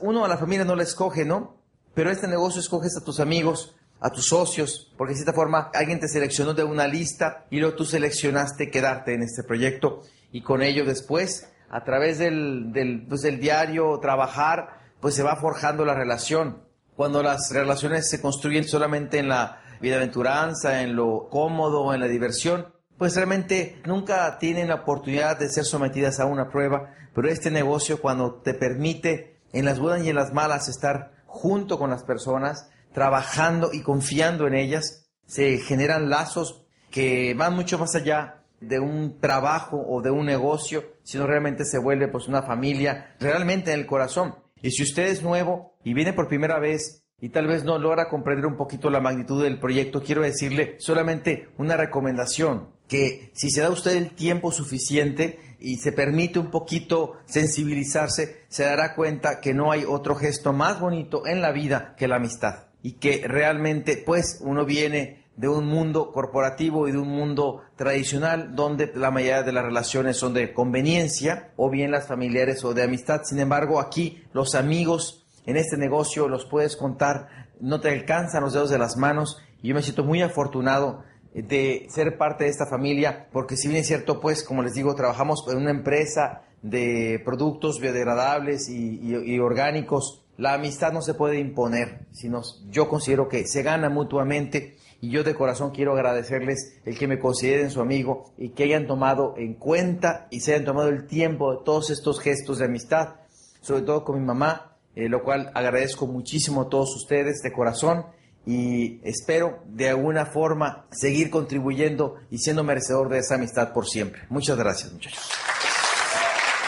Uno a la familia no la escoge, ¿no? Pero este negocio escoges a tus amigos, a tus socios, porque de cierta forma alguien te seleccionó de una lista y luego tú seleccionaste quedarte en este proyecto y con ello después, a través del, del, pues, diario, trabajar, pues se va forjando la relación. Cuando las relaciones se construyen solamente en la bienaventuranza, en lo cómodo, en la diversión, pues realmente nunca tienen la oportunidad de ser sometidas a una prueba, pero este negocio cuando te permite en las buenas y en las malas estar junto con las personas, trabajando y confiando en ellas, se generan lazos que van mucho más allá de un trabajo o de un negocio, sino realmente se vuelve pues una familia realmente en el corazón. Y si usted es nuevo y viene por primera vez y tal vez no logra comprender un poquito la magnitud del proyecto, quiero decirle solamente una recomendación, que si se da usted el tiempo suficiente y se permite un poquito sensibilizarse, se dará cuenta que no hay otro gesto más bonito en la vida que la amistad y que realmente pues uno viene de un mundo corporativo y de un mundo tradicional donde la mayoría de las relaciones son de conveniencia o bien las familiares o de amistad. Sin embargo, aquí los amigos en este negocio los puedes contar, no te alcanzan los dedos de las manos y yo me siento muy afortunado de ser parte de esta familia porque si bien es cierto, pues como les digo, trabajamos en una empresa de productos biodegradables y, orgánicos, la amistad no se puede imponer, sino yo considero que se gana mutuamente. Y yo de corazón quiero agradecerles el que me consideren su amigo y que hayan tomado en cuenta y se hayan tomado el tiempo de todos estos gestos de amistad, sobre todo con mi mamá, eh, lo cual agradezco muchísimo a todos ustedes de corazón y espero de alguna forma seguir contribuyendo y siendo merecedor de esa amistad por siempre. Muchas gracias, muchachos.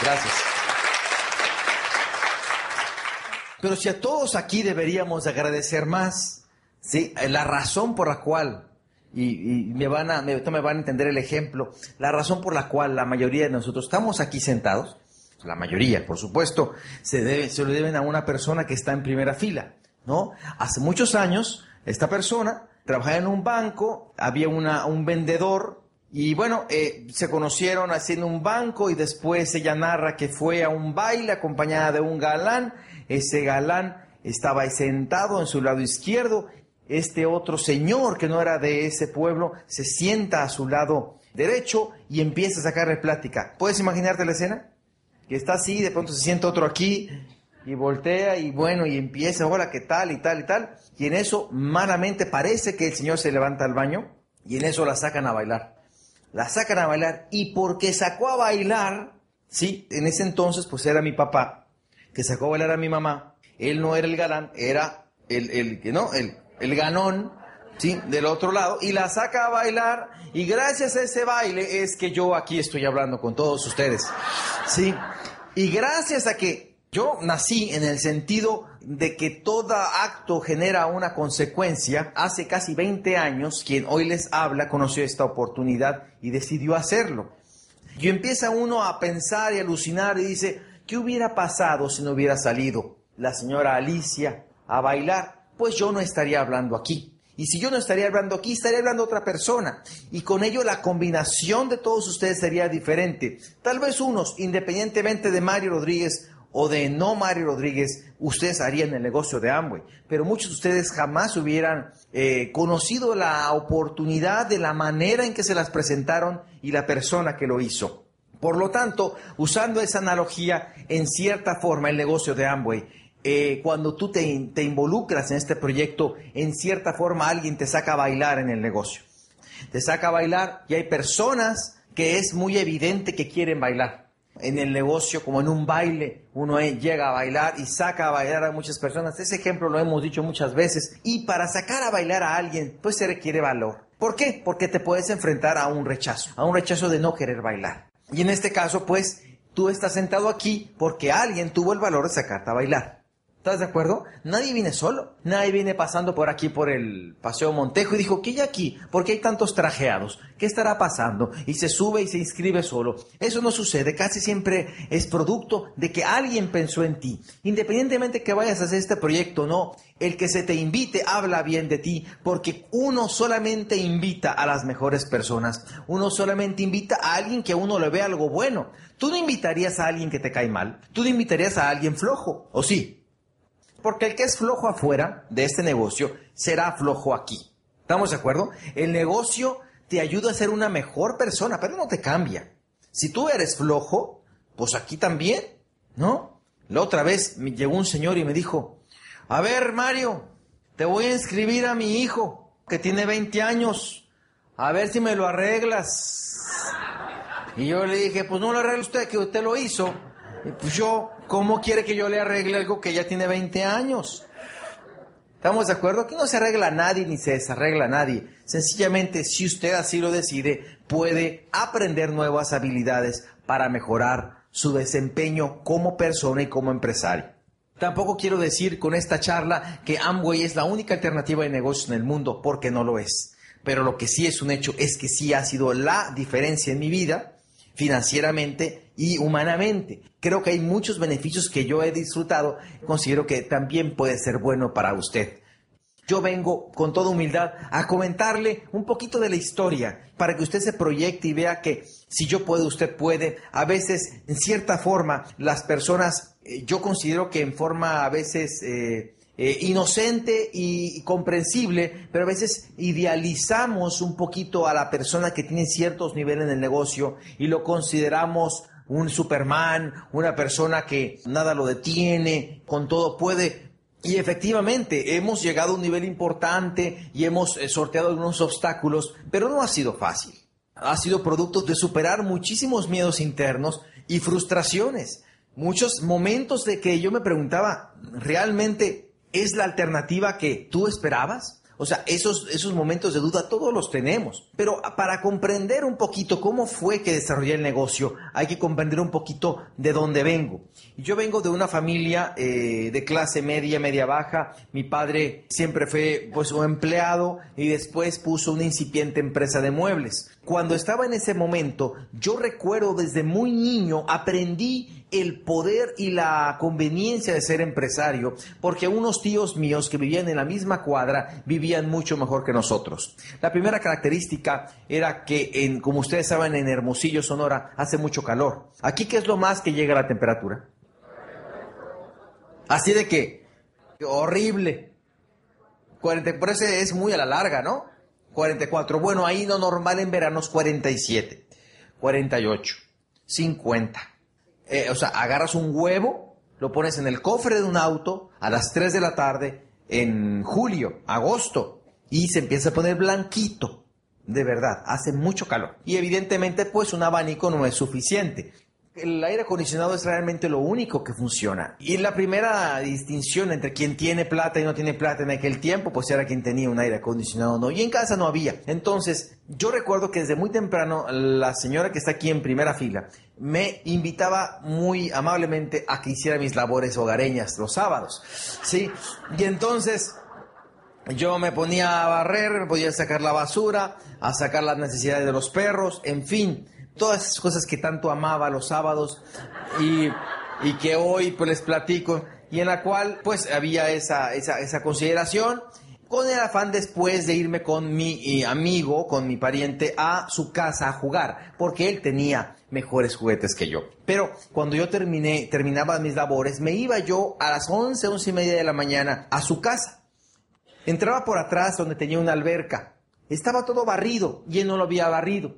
Gracias. Pero si a todos aquí deberíamos agradecer más, ¿sí? La razón por la cual, y, me van a, me, me van a entender el ejemplo, la razón por la cual la mayoría de nosotros estamos aquí sentados, la mayoría, por supuesto, se, debe, se lo deben a una persona que está en primera fila, ¿no? Hace muchos años, esta persona trabajaba en un banco, había una, un vendedor y bueno, eh, se conocieron haciendo un banco y después ella narra que fue a un baile acompañada de un galán. Ese galán estaba sentado en su lado izquierdo. Este otro señor que no era de ese pueblo se sienta a su lado derecho y empieza a sacarle plática. ¿Puedes imaginarte la escena? Que está así, de pronto se sienta otro aquí y voltea y bueno, y empieza, hola, ¿qué tal? y tal y tal. Y en eso, malamente, parece que el señor se levanta al baño y en eso la sacan a bailar la sacan a bailar y porque sacó a bailar, sí, en ese entonces pues era mi papá, que sacó a bailar a mi mamá, él no era el galán, era el, el, ¿no? el, el ganón, ¿sí? Del otro lado, y la saca a bailar, y gracias a ese baile es que yo aquí estoy hablando con todos ustedes, ¿sí? Y gracias a que yo nací en el sentido de que todo acto genera una consecuencia. Hace casi 20 años, quien hoy les habla conoció esta oportunidad y decidió hacerlo. Y empieza uno a pensar y alucinar y dice, ¿qué hubiera pasado si no hubiera salido la señora Alicia a bailar? Pues yo no estaría hablando aquí. Y si yo no estaría hablando aquí, estaría hablando otra persona. Y con ello la combinación de todos ustedes sería diferente. Tal vez unos, independientemente de Mario Rodríguez o de no Mario Rodríguez, ustedes harían el negocio de Amway. Pero muchos de ustedes jamás hubieran eh, conocido la oportunidad de la manera en que se las presentaron y la persona que lo hizo. Por lo tanto, usando esa analogía, en cierta forma el negocio de Amway, eh, cuando tú te, te involucras en este proyecto, en cierta forma alguien te saca a bailar en el negocio. Te saca a bailar y hay personas que es muy evidente que quieren bailar en el negocio como en un baile, uno llega a bailar y saca a bailar a muchas personas. Ese ejemplo lo hemos dicho muchas veces. Y para sacar a bailar a alguien, pues se requiere valor. ¿Por qué? Porque te puedes enfrentar a un rechazo, a un rechazo de no querer bailar. Y en este caso, pues, tú estás sentado aquí porque alguien tuvo el valor de sacarte a bailar. ¿Estás de acuerdo? Nadie viene solo. Nadie viene pasando por aquí por el Paseo Montejo y dijo, ¿qué hay aquí? ¿Por qué hay tantos trajeados? ¿Qué estará pasando? Y se sube y se inscribe solo. Eso no sucede. Casi siempre es producto de que alguien pensó en ti. Independientemente que vayas a hacer este proyecto o no, el que se te invite habla bien de ti porque uno solamente invita a las mejores personas. Uno solamente invita a alguien que a uno le ve algo bueno. Tú no invitarías a alguien que te cae mal. Tú no invitarías a alguien flojo. ¿O sí? Porque el que es flojo afuera de este negocio será flojo aquí. ¿Estamos de acuerdo? El negocio te ayuda a ser una mejor persona, pero no te cambia. Si tú eres flojo, pues aquí también, ¿no? La otra vez me llegó un señor y me dijo, a ver Mario, te voy a inscribir a mi hijo, que tiene 20 años, a ver si me lo arreglas. Y yo le dije, pues no lo arregle usted, que usted lo hizo. Pues yo, ¿cómo quiere que yo le arregle algo que ya tiene 20 años? ¿Estamos de acuerdo? Aquí no se arregla nadie ni se desarregla a nadie. Sencillamente, si usted así lo decide, puede aprender nuevas habilidades para mejorar su desempeño como persona y como empresario. Tampoco quiero decir con esta charla que Amway es la única alternativa de negocio en el mundo, porque no lo es. Pero lo que sí es un hecho es que sí ha sido la diferencia en mi vida, financieramente y humanamente. Creo que hay muchos beneficios que yo he disfrutado, considero que también puede ser bueno para usted. Yo vengo con toda humildad a comentarle un poquito de la historia para que usted se proyecte y vea que si yo puedo, usted puede. A veces, en cierta forma, las personas, eh, yo considero que en forma a veces eh, eh, inocente y comprensible, pero a veces idealizamos un poquito a la persona que tiene ciertos niveles en el negocio y lo consideramos un Superman, una persona que nada lo detiene, con todo puede. Y efectivamente, hemos llegado a un nivel importante y hemos eh, sorteado algunos obstáculos, pero no ha sido fácil. Ha sido producto de superar muchísimos miedos internos y frustraciones. Muchos momentos de que yo me preguntaba, ¿realmente es la alternativa que tú esperabas? O sea, esos, esos momentos de duda todos los tenemos. Pero para comprender un poquito cómo fue que desarrollé el negocio, hay que comprender un poquito de dónde vengo. Yo vengo de una familia eh, de clase media, media baja. Mi padre siempre fue pues un empleado y después puso una incipiente empresa de muebles. Cuando estaba en ese momento, yo recuerdo desde muy niño, aprendí el poder y la conveniencia de ser empresario, porque unos tíos míos que vivían en la misma cuadra vivían mucho mejor que nosotros. La primera característica era que, en, como ustedes saben, en Hermosillo, Sonora, hace mucho calor. Aquí, ¿qué es lo más que llega a la temperatura? Así de que, horrible. 40, por eso es muy a la larga, ¿no? 44. Bueno, ahí no normal en verano es 47, 48, 50. Eh, o sea, agarras un huevo, lo pones en el cofre de un auto a las 3 de la tarde en julio, agosto, y se empieza a poner blanquito. De verdad, hace mucho calor. Y evidentemente, pues un abanico no es suficiente el aire acondicionado es realmente lo único que funciona. Y la primera distinción entre quien tiene plata y no tiene plata en aquel tiempo, pues era quien tenía un aire acondicionado o no. Y en casa no había. Entonces, yo recuerdo que desde muy temprano la señora que está aquí en primera fila me invitaba muy amablemente a que hiciera mis labores hogareñas los sábados. ¿Sí? Y entonces yo me ponía a barrer, me podía sacar la basura, a sacar las necesidades de los perros, en fin todas esas cosas que tanto amaba los sábados y, que hoy pues les platico y en la cual pues había esa, esa, consideración con el afán después de irme con mi eh, amigo, con mi pariente a su casa a jugar, porque él tenía mejores juguetes que yo. Pero cuando yo terminé, terminaba mis labores, me iba yo a las 11, once y media de la mañana a su casa. Entraba por atrás donde tenía una alberca. Estaba todo barrido y él no lo había barrido.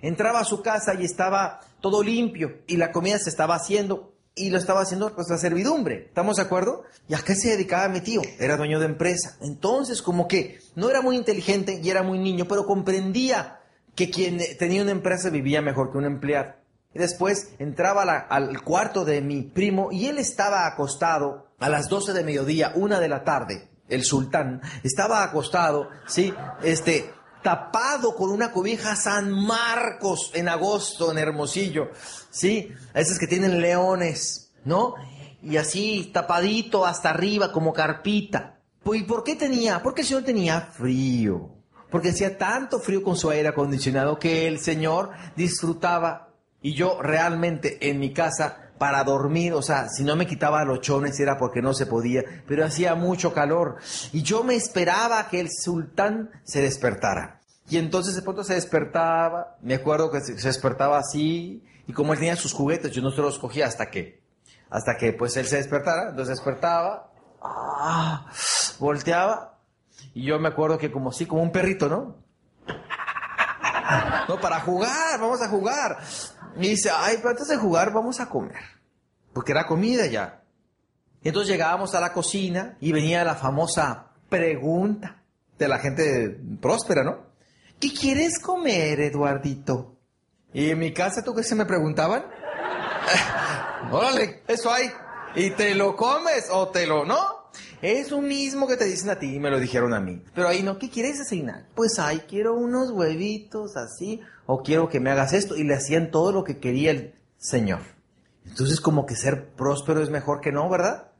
Entraba a su casa y estaba todo limpio y la comida se estaba haciendo y lo estaba haciendo pues la servidumbre. ¿Estamos de acuerdo? ¿Y a qué se dedicaba mi tío? Era dueño de empresa. Entonces, como que no era muy inteligente y era muy niño, pero comprendía que quien tenía una empresa vivía mejor que un empleado. Y después entraba al cuarto de mi primo y él estaba acostado a las 12 de mediodía, una de la tarde. El sultán estaba acostado, sí, este, tapado con una cobija San Marcos en agosto en Hermosillo, ¿sí? Esas que tienen leones, ¿no? Y así tapadito hasta arriba como carpita. ¿Y por qué tenía? Porque el señor tenía frío. Porque hacía tanto frío con su aire acondicionado que el señor disfrutaba. Y yo realmente en mi casa para dormir, o sea, si no me quitaba los chones era porque no se podía, pero hacía mucho calor. Y yo me esperaba que el sultán se despertara. Y entonces de pronto se despertaba, me acuerdo que se despertaba así, y como él tenía sus juguetes, yo no se los cogía hasta que, hasta que pues él se despertara, entonces despertaba, ah, volteaba y yo me acuerdo que como así, como un perrito, ¿no? No, para jugar, vamos a jugar. Y dice, ay, pero antes de jugar vamos a comer. Porque era comida ya. Y entonces llegábamos a la cocina y venía la famosa pregunta de la gente próspera, ¿no? ¿Qué quieres comer, Eduardito? Y en mi casa, ¿tú qué se me preguntaban? Órale, eso hay. Y te lo comes o te lo, ¿no? Es lo mismo que te dicen a ti y me lo dijeron a mí. Pero ahí no, ¿qué quieres desayunar? Pues ay, quiero unos huevitos así, o quiero que me hagas esto. Y le hacían todo lo que quería el Señor. Entonces como que ser próspero es mejor que no, ¿verdad?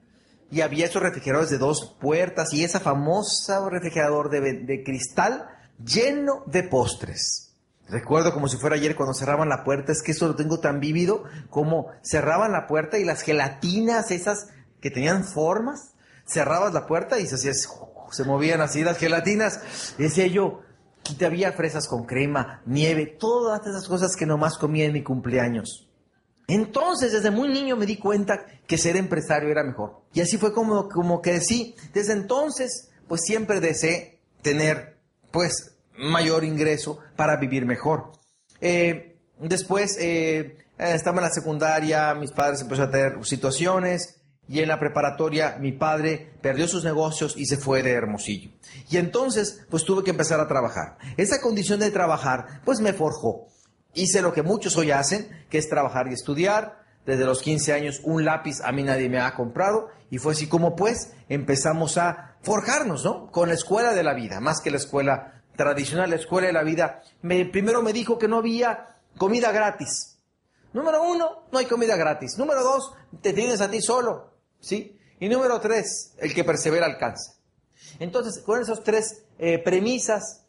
Y había esos refrigeradores de dos puertas y esa famosa refrigerador de, de cristal lleno de postres. Recuerdo como si fuera ayer cuando cerraban la puerta, es que eso lo tengo tan vívido, como cerraban la puerta y las gelatinas esas que tenían formas, cerrabas la puerta y se se movían así las gelatinas. decía yo, aquí había fresas con crema, nieve, todas esas cosas que nomás comía en mi cumpleaños. Entonces, desde muy niño me di cuenta que ser empresario era mejor. Y así fue como, como que sí, desde entonces, pues siempre deseé tener, pues, mayor ingreso para vivir mejor. Eh, después, eh, estaba en la secundaria, mis padres empezaron a tener situaciones y en la preparatoria mi padre perdió sus negocios y se fue de Hermosillo. Y entonces, pues tuve que empezar a trabajar. Esa condición de trabajar, pues me forjó. Hice lo que muchos hoy hacen, que es trabajar y estudiar. Desde los 15 años un lápiz a mí nadie me ha comprado y fue así como pues empezamos a forjarnos, ¿no? Con la escuela de la vida, más que la escuela tradicional, la escuela de la vida, me, primero me dijo que no había comida gratis. Número uno, no hay comida gratis. Número dos, te tienes a ti solo, ¿sí? Y número tres, el que persevera alcanza. Entonces, con esas tres eh, premisas,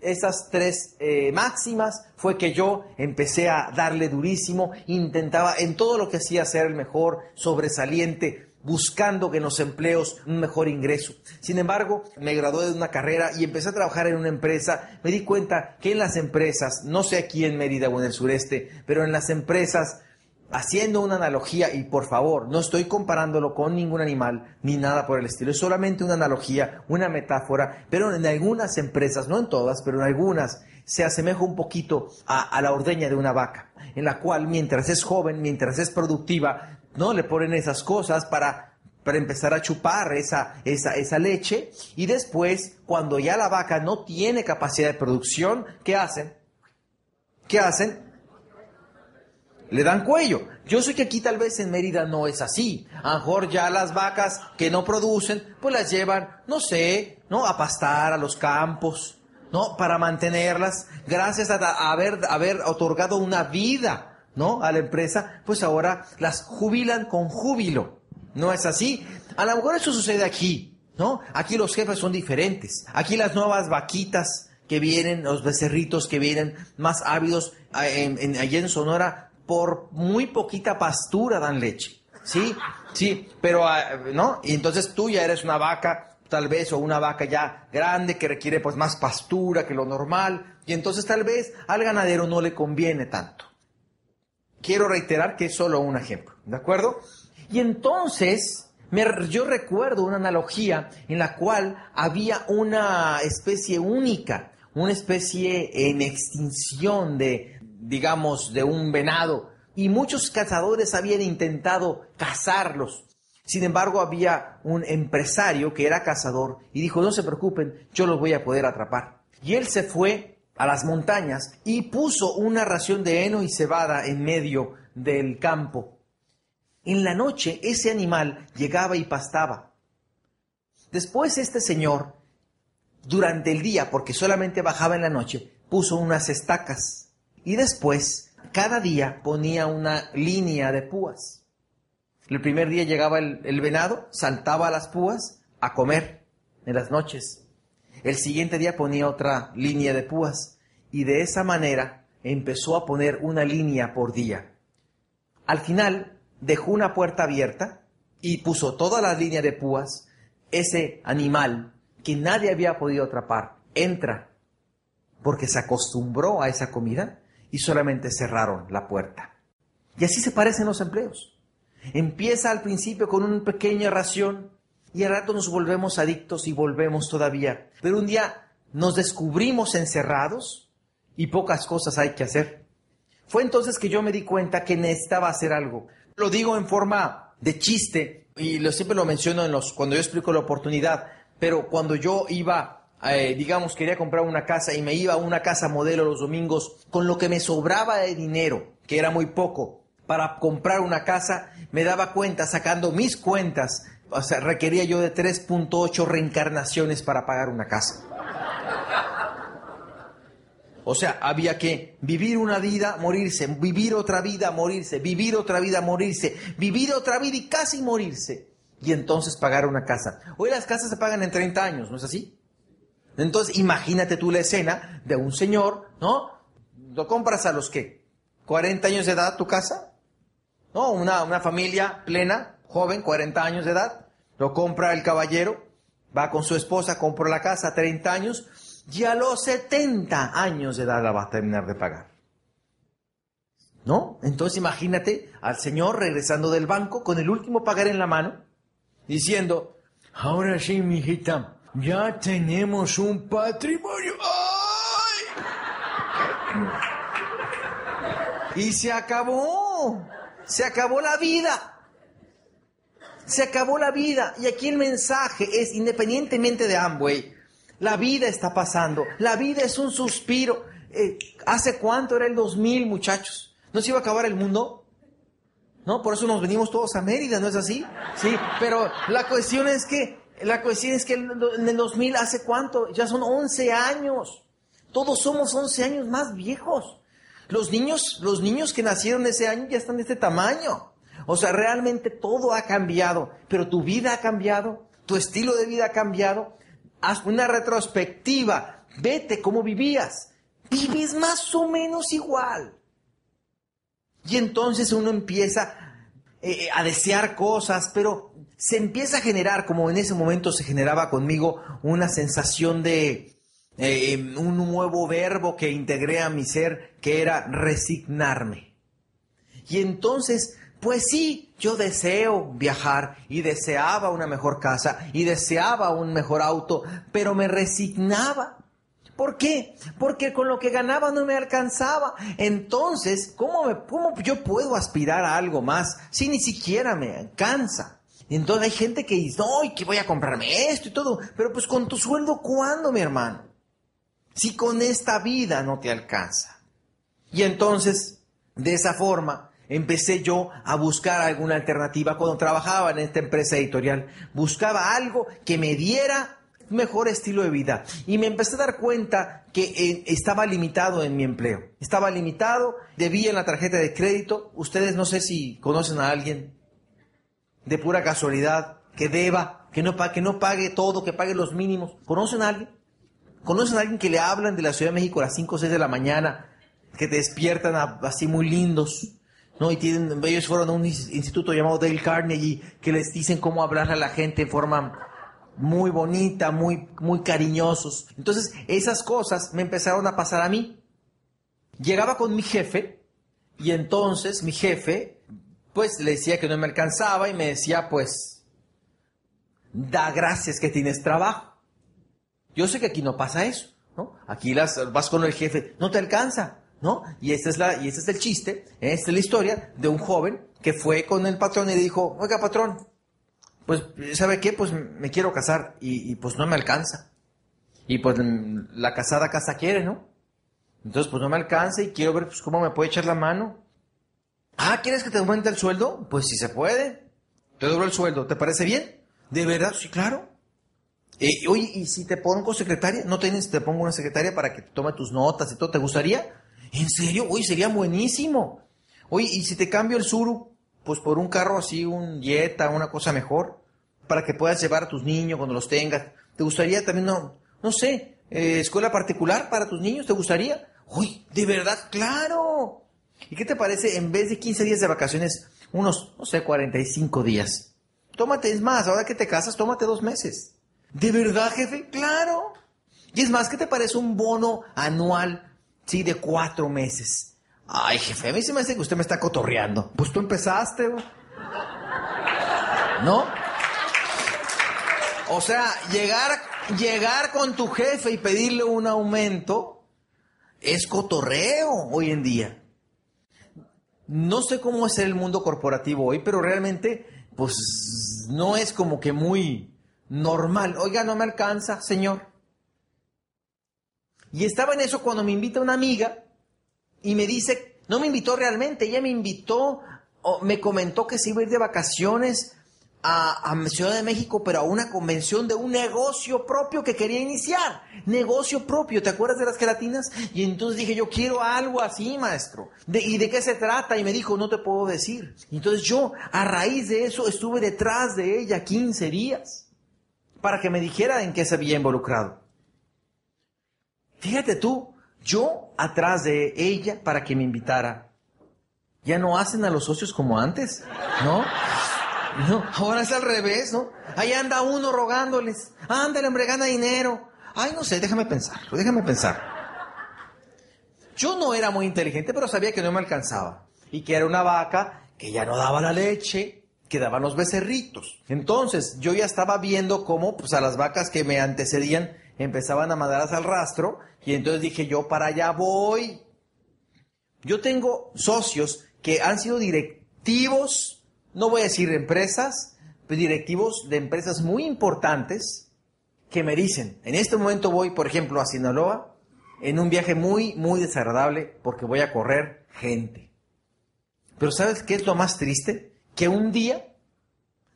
esas tres eh, máximas, fue que yo empecé a darle durísimo, intentaba en todo lo que hacía ser el mejor, sobresaliente, buscando que en los empleos un mejor ingreso. Sin embargo, me gradué de una carrera y empecé a trabajar en una empresa. Me di cuenta que en las empresas, no sé aquí en Mérida o en el sureste, pero en las empresas, haciendo una analogía, y por favor, no estoy comparándolo con ningún animal ni nada por el estilo, es solamente una analogía, una metáfora, pero en algunas empresas, no en todas, pero en algunas, se asemeja un poquito a, a la ordeña de una vaca, en la cual mientras es joven, mientras es productiva, ¿no? Le ponen esas cosas para, para empezar a chupar esa, esa, esa leche y después, cuando ya la vaca no tiene capacidad de producción, ¿qué hacen? ¿Qué hacen? Le dan cuello. Yo sé que aquí tal vez en Mérida no es así. A lo mejor ya las vacas que no producen, pues las llevan, no sé, ¿no? A pastar a los campos, ¿no? Para mantenerlas, gracias a, haber, haber otorgado una vida ¿no? A la empresa, pues ahora las jubilan con júbilo. ¿No es así? A lo mejor eso sucede aquí, ¿no? Aquí los jefes son diferentes. Aquí las nuevas vaquitas que vienen, los becerritos que vienen más ávidos en, allí en Sonora, por muy poquita pastura dan leche. ¿Sí? Sí, pero, ah, ¿no? Y entonces tú ya eres una vaca, tal vez, o una vaca ya grande que requiere pues más pastura que lo normal. Y entonces tal vez al ganadero no le conviene tanto quiero reiterar que es solo un ejemplo, ¿de acuerdo? Y entonces, yo recuerdo una analogía en la cual había una especie única, una especie en extinción de, digamos, de un venado, y muchos cazadores habían intentado cazarlos. Sin embargo, había un empresario que era cazador y dijo, no se preocupen, yo los voy a poder atrapar. Y él se fue a las montañas y puso una ración de heno y cebada en medio del campo. En la noche ese animal llegaba y pastaba. Después este señor, durante el día, porque solamente bajaba en la noche, puso unas estacas y después cada día ponía una línea de púas. El primer día llegaba el, venado, saltaba a las púas a comer en las noches. El siguiente día ponía otra línea de púas y de esa manera empezó a poner una línea por día. Al final dejó una puerta abierta y puso toda la línea de púas. Ese animal que nadie había podido atrapar entra porque se acostumbró a esa comida y solamente cerraron la puerta. Y así se parecen los empleos. Empieza al principio con una pequeña ración y al rato nos volvemos adictos y volvemos todavía. Pero un día nos descubrimos encerrados y pocas cosas hay que hacer. Fue entonces que yo me di cuenta que necesitaba hacer algo. Lo digo en forma de chiste y lo, siempre lo menciono en los, cuando yo explico la oportunidad, pero cuando yo iba, eh, digamos, quería comprar una casa y me iba a una casa modelo los domingos, con lo que me sobraba de dinero, que era muy poco, para comprar una casa, me daba cuenta, sacando mis cuentas, o sea, requería yo de 3.8 reencarnaciones para pagar una casa. O sea, había que vivir una vida, morirse, vivir otra vida, morirse, vivir otra vida, morirse, vivir otra vida y casi morirse. Y entonces pagar una casa. Hoy las casas se pagan en 30 años, ¿no es así? Entonces, imagínate tú la escena de un señor, ¿no? ¿Lo compras a los qué? ¿40 años de edad tu casa? ¿No? Una, una familia plena, joven, 40 años de edad. Lo compra el caballero, va con su esposa, compra la casa, 30 años y a los 70 años de edad la va a terminar de pagar. ¿No? Entonces imagínate al señor regresando del banco con el último pagar en la mano, diciendo, ahora sí, mijita, ya tenemos un patrimonio. ¡Ay! Y se acabó, se acabó la vida. Se acabó la vida. Y aquí el mensaje es, independientemente de Amway, la vida está pasando. La vida es un suspiro. Eh, ¿Hace cuánto era el 2000, muchachos? ¿No se iba a acabar el mundo? ¿No? Por eso nos venimos todos a Mérida, ¿no es así? Sí, pero la cuestión es que, la cuestión es que en el 2000, ¿hace cuánto? Ya son 11 años. Todos somos 11 años más viejos. Los niños, los niños que nacieron ese año ya están de este tamaño. O sea, realmente todo ha cambiado, pero tu vida ha cambiado, tu estilo de vida ha cambiado, haz una retrospectiva, vete cómo vivías, vives más o menos igual. Y entonces uno empieza eh, a desear cosas, pero se empieza a generar, como en ese momento se generaba conmigo, una sensación de eh, un nuevo verbo que integré a mi ser, que era resignarme. Y entonces pues sí, yo deseo viajar y deseaba una mejor casa y deseaba un mejor auto, pero me resignaba. ¿Por qué? Porque con lo que ganaba no me alcanzaba. Entonces, ¿cómo, me, cómo yo puedo aspirar a algo más si ni siquiera me alcanza? Entonces hay gente que dice, no, que voy a comprarme esto y todo, pero pues con tu sueldo, ¿cuándo, mi hermano? Si con esta vida no te alcanza. Y entonces, de esa forma, empecé yo a buscar alguna alternativa cuando trabajaba en esta empresa editorial. Buscaba algo que me diera mejor estilo de vida. Y me empecé a dar cuenta que eh, estaba limitado en mi empleo. Estaba limitado, debía en la tarjeta de crédito. Ustedes no sé si conocen a alguien de pura casualidad que deba, que no, que no pague todo, que pague los mínimos. ¿Conocen a alguien? ¿Conocen a alguien que le hablan de la Ciudad de México a las 5 o 6 de la mañana? Que te despiertan así muy lindos ¿no? Y tienen, ellos fueron a un instituto llamado Dale Carnegie que les dicen cómo hablar a la gente en forma muy bonita, muy, muy cariñosos. Entonces, esas cosas me empezaron a pasar a mí. Llegaba con mi jefe y entonces mi jefe, pues le decía que no me alcanzaba y me decía, pues, da gracias que tienes trabajo. Yo sé que aquí no pasa eso, ¿no? Aquí las, vas con el jefe, no te alcanza. ¿no? Y este es, la, y este es el chiste, esta es la historia de un joven que fue con el patrón y le dijo, oiga patrón, pues, ¿sabe qué? Pues me quiero casar y, pues no me alcanza. Y pues la casada casa quiere, ¿no? Entonces pues no me alcanza y quiero ver pues cómo me puede echar la mano. Ah, ¿quieres que te aumente el sueldo? Pues si se puede. Te doblo el sueldo, ¿te parece bien? ¿De verdad? Sí, claro. Eh, oye, ¿y si te pongo secretaria? ¿No tienes, te pongo una secretaria para que tome tus notas y todo? ¿Te gustaría? ¿En serio? Uy, sería buenísimo. Oye, ¿y si te cambio el Suru, pues por un carro así, un Jetta, una cosa mejor, para que puedas llevar a tus niños cuando los tengas? ¿Te gustaría también, no, no sé, eh, escuela particular para tus niños? ¿Te gustaría? Uy, ¿de verdad? ¡Claro! ¿Y qué te parece, en vez de 15 días de vacaciones, unos, no sé, 45 días? Tómate, es más, ahora que te casas, tómate dos meses. ¿De verdad, jefe? ¡Claro! Y es más, ¿qué te parece un bono anual Sí, de cuatro meses. Ay, jefe, a mí se me hace que usted me está cotorreando. Pues tú empezaste, ¿no? O sea, llegar, llegar con tu jefe y pedirle un aumento es cotorreo hoy en día. No sé cómo es el mundo corporativo hoy, pero realmente, pues, no es como que muy normal. Oiga, no me alcanza, señor. Y estaba en eso cuando me invita una amiga y me dice, no me invitó realmente, ella me invitó, o me comentó que se iba a ir de vacaciones a, Ciudad de México, pero a una convención de un negocio propio que quería iniciar. Negocio propio, ¿te acuerdas de las gelatinas? Y entonces dije, yo quiero algo así, maestro. ¿Y de qué se trata? Y me dijo, no te puedo decir. entonces yo, a raíz de eso, estuve detrás de ella 15 días para que me dijera en qué se había involucrado. Fíjate tú, yo atrás de ella para que me invitara. Ya no hacen a los socios como antes, ¿no? No, ahora es al revés, ¿no? Ahí anda uno rogándoles. Ándale, hombre, gana dinero. Ay, no sé, déjame pensar, déjame pensar. Yo no era muy inteligente, pero sabía que no me alcanzaba. Y que era una vaca que ya no daba la leche, que daban los becerritos. Entonces, yo ya estaba viendo cómo, pues, a las vacas que me antecedían empezaban a mandarlas al rastro. Y entonces dije, yo para allá voy. Yo tengo socios que han sido directivos no voy a decir empresas, pero directivos de empresas muy importantes que me dicen, en este momento voy, por ejemplo, a Sinaloa, en un viaje muy, muy desagradable porque voy a correr gente. Pero ¿sabes qué es lo más triste? Que un día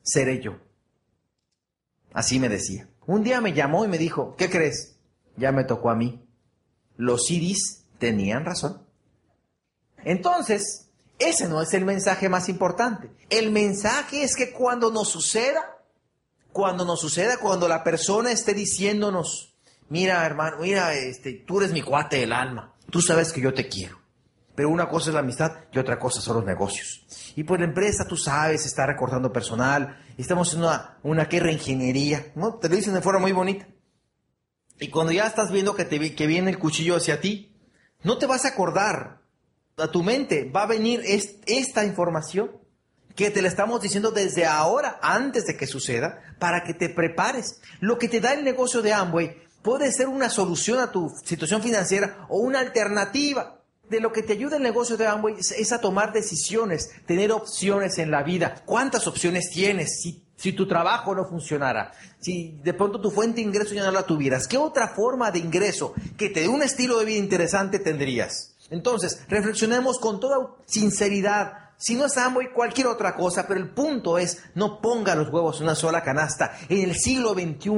seré yo. Así me decía. Un día me llamó y me dijo, ¿qué crees? Ya me tocó a mí. Los iris tenían razón. Entonces, ese no es el mensaje más importante. El mensaje es que cuando nos suceda, cuando nos suceda, cuando la persona esté diciéndonos, mira hermano, mira, este, tú eres mi cuate del alma, tú sabes que yo te quiero. Pero una cosa es la amistad y otra cosa son los negocios. Y pues la empresa, tú sabes, está recortando personal, estamos en una, una guerra ingeniería, ¿no? Te lo dicen de forma muy bonita. Y cuando ya estás viendo que, te, que viene el cuchillo hacia ti, no te vas a acordar a tu mente va a venir esta información que te la estamos diciendo desde ahora, antes de que suceda, para que te prepares. Lo que te da el negocio de Amway puede ser una solución a tu situación financiera o una alternativa. De lo que te ayuda el negocio de Amway es, a tomar decisiones, tener opciones en la vida. ¿Cuántas opciones tienes? Si, si tu trabajo no funcionara, si de pronto tu fuente de ingreso ya no la tuvieras, ¿qué otra forma de ingreso que te dé un estilo de vida interesante tendrías? Entonces, reflexionemos con toda sinceridad. Si no es Amway, cualquier otra cosa, pero el punto es, no ponga los huevos en una sola canasta. En el siglo XXI,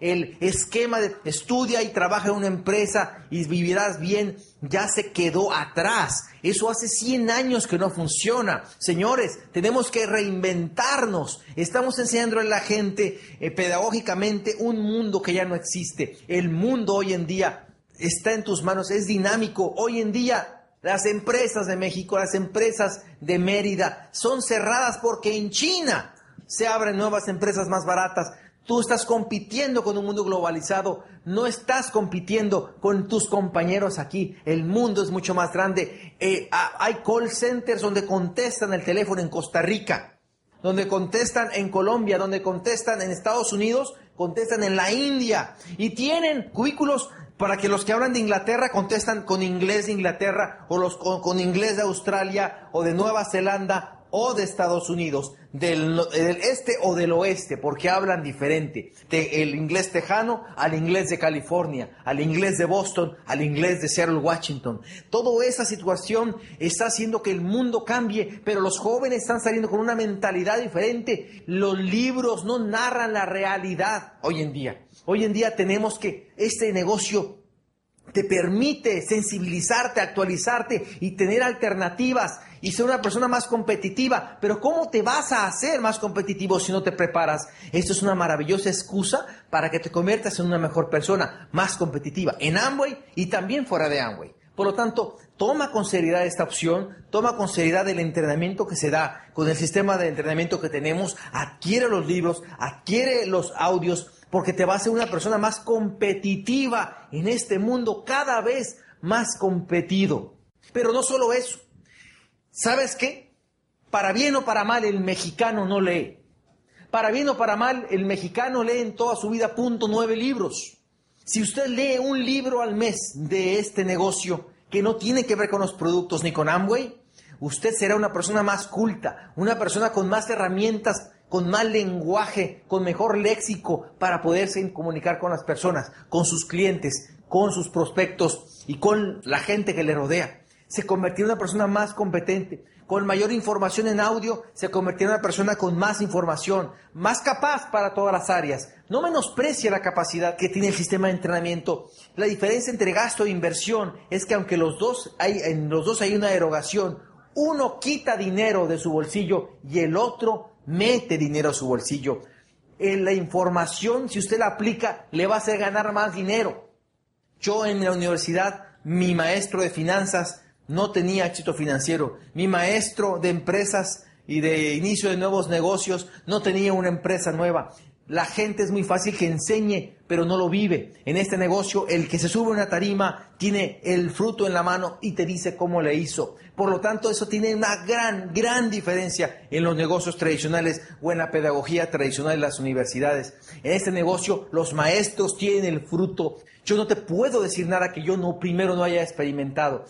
el esquema de estudia y trabaja en una empresa y vivirás bien, ya se quedó atrás. Eso hace 100 años que no funciona. Señores, tenemos que reinventarnos. Estamos enseñando a la gente eh, pedagógicamente un mundo que ya no existe. El mundo hoy en día está en tus manos, es dinámico. Hoy en día las empresas de México, las empresas de Mérida son cerradas porque en China se abren nuevas empresas más baratas. Tú estás compitiendo con un mundo globalizado, no estás compitiendo con tus compañeros aquí. El mundo es mucho más grande. Eh, hay call centers donde contestan el teléfono en Costa Rica, donde contestan en Colombia, donde contestan en Estados Unidos, contestan en la India y tienen cubículos para que los que hablan de Inglaterra contestan con inglés de Inglaterra o los con, inglés de Australia o de Nueva Zelanda o de Estados Unidos, del, este o del oeste, porque hablan diferente. De el inglés tejano al inglés de California, al inglés de Boston, al inglés de Seattle, Washington. Toda esa situación está haciendo que el mundo cambie, pero los jóvenes están saliendo con una mentalidad diferente. Los libros no narran la realidad hoy en día. Hoy en día tenemos que este negocio te permite sensibilizarte, actualizarte y tener alternativas y ser una persona más competitiva. Pero ¿cómo te vas a hacer más competitivo si no te preparas? Esto es una maravillosa excusa para que te conviertas en una mejor persona, más competitiva, en Amway y también fuera de Amway. Por lo tanto, toma con seriedad esta opción, toma con seriedad el entrenamiento que se da con el sistema de entrenamiento que tenemos, adquiere los libros, adquiere los audios, porque te va a hacer una persona más competitiva en este mundo, cada vez más competido. Pero no solo eso. ¿Sabes qué? Para bien o para mal, el mexicano no lee. Para bien o para mal, el mexicano lee en toda su vida punto nueve libros. Si usted lee un libro al mes de este negocio que no tiene que ver con los productos ni con Amway, usted será una persona más culta, una persona con más herramientas, con más lenguaje, con mejor léxico para poderse comunicar con las personas, con sus clientes, con sus prospectos y con la gente que le rodea. Se convertirá en una persona más competente con mayor información en audio, se convertirá en una persona con más información, más capaz para todas las áreas. No menosprecia la capacidad que tiene el sistema de entrenamiento. La diferencia entre gasto e inversión es que aunque los dos hay, en los dos hay una erogación, uno quita dinero de su bolsillo y el otro mete dinero a su bolsillo. En la información, si usted la aplica, le va a hacer ganar más dinero. Yo en la universidad, mi maestro de finanzas no tenía éxito financiero. Mi maestro de empresas y de inicio de nuevos negocios no tenía una empresa nueva. La gente es muy fácil que enseñe, pero no lo vive. En este negocio, el que se sube a una tarima tiene el fruto en la mano y te dice cómo le hizo. Por lo tanto, eso tiene una gran, gran diferencia en los negocios tradicionales o en la pedagogía tradicional de las universidades. En este negocio, los maestros tienen el fruto. Yo no te puedo decir nada que yo no primero no haya experimentado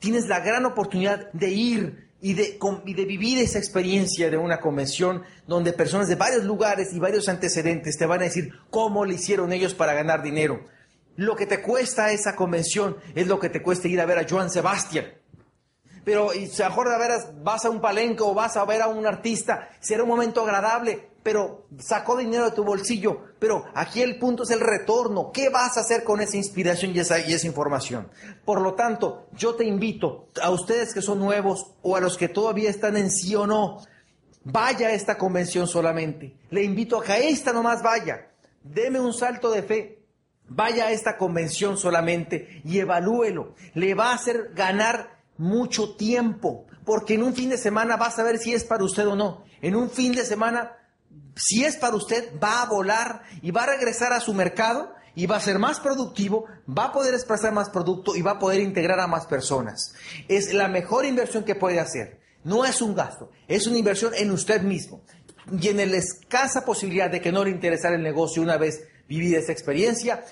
tienes la gran oportunidad de ir y de, de, vivir esa experiencia de una convención donde personas de varios lugares y varios antecedentes te van a decir cómo le hicieron ellos para ganar dinero. Lo que te cuesta esa convención es lo que te cuesta ir a ver a Joan Sebastián. Pero y mejor de veras vas a un palenque o vas a ver a un artista, será un momento agradable, pero sacó dinero de tu bolsillo. Pero aquí el punto es el retorno. ¿Qué vas a hacer con esa inspiración y esa, y esa información? Por lo tanto, yo te invito a ustedes que son nuevos o a los que todavía están en sí o no, vaya a esta convención solamente. Le invito a que a esta nomás vaya. Deme un salto de fe. Vaya a esta convención solamente y evalúelo. Le va a hacer ganar mucho tiempo, porque en un fin de semana va a saber si es para usted o no. En un fin de semana si es para usted, va a volar y va a regresar a su mercado y va a ser más productivo, va a poder expresar más producto y va a poder integrar a más personas. Es la mejor inversión que puede hacer. No es un gasto, es una inversión en usted mismo. Y en la escasa posibilidad de que no le interesara el negocio una vez vivida esa experiencia,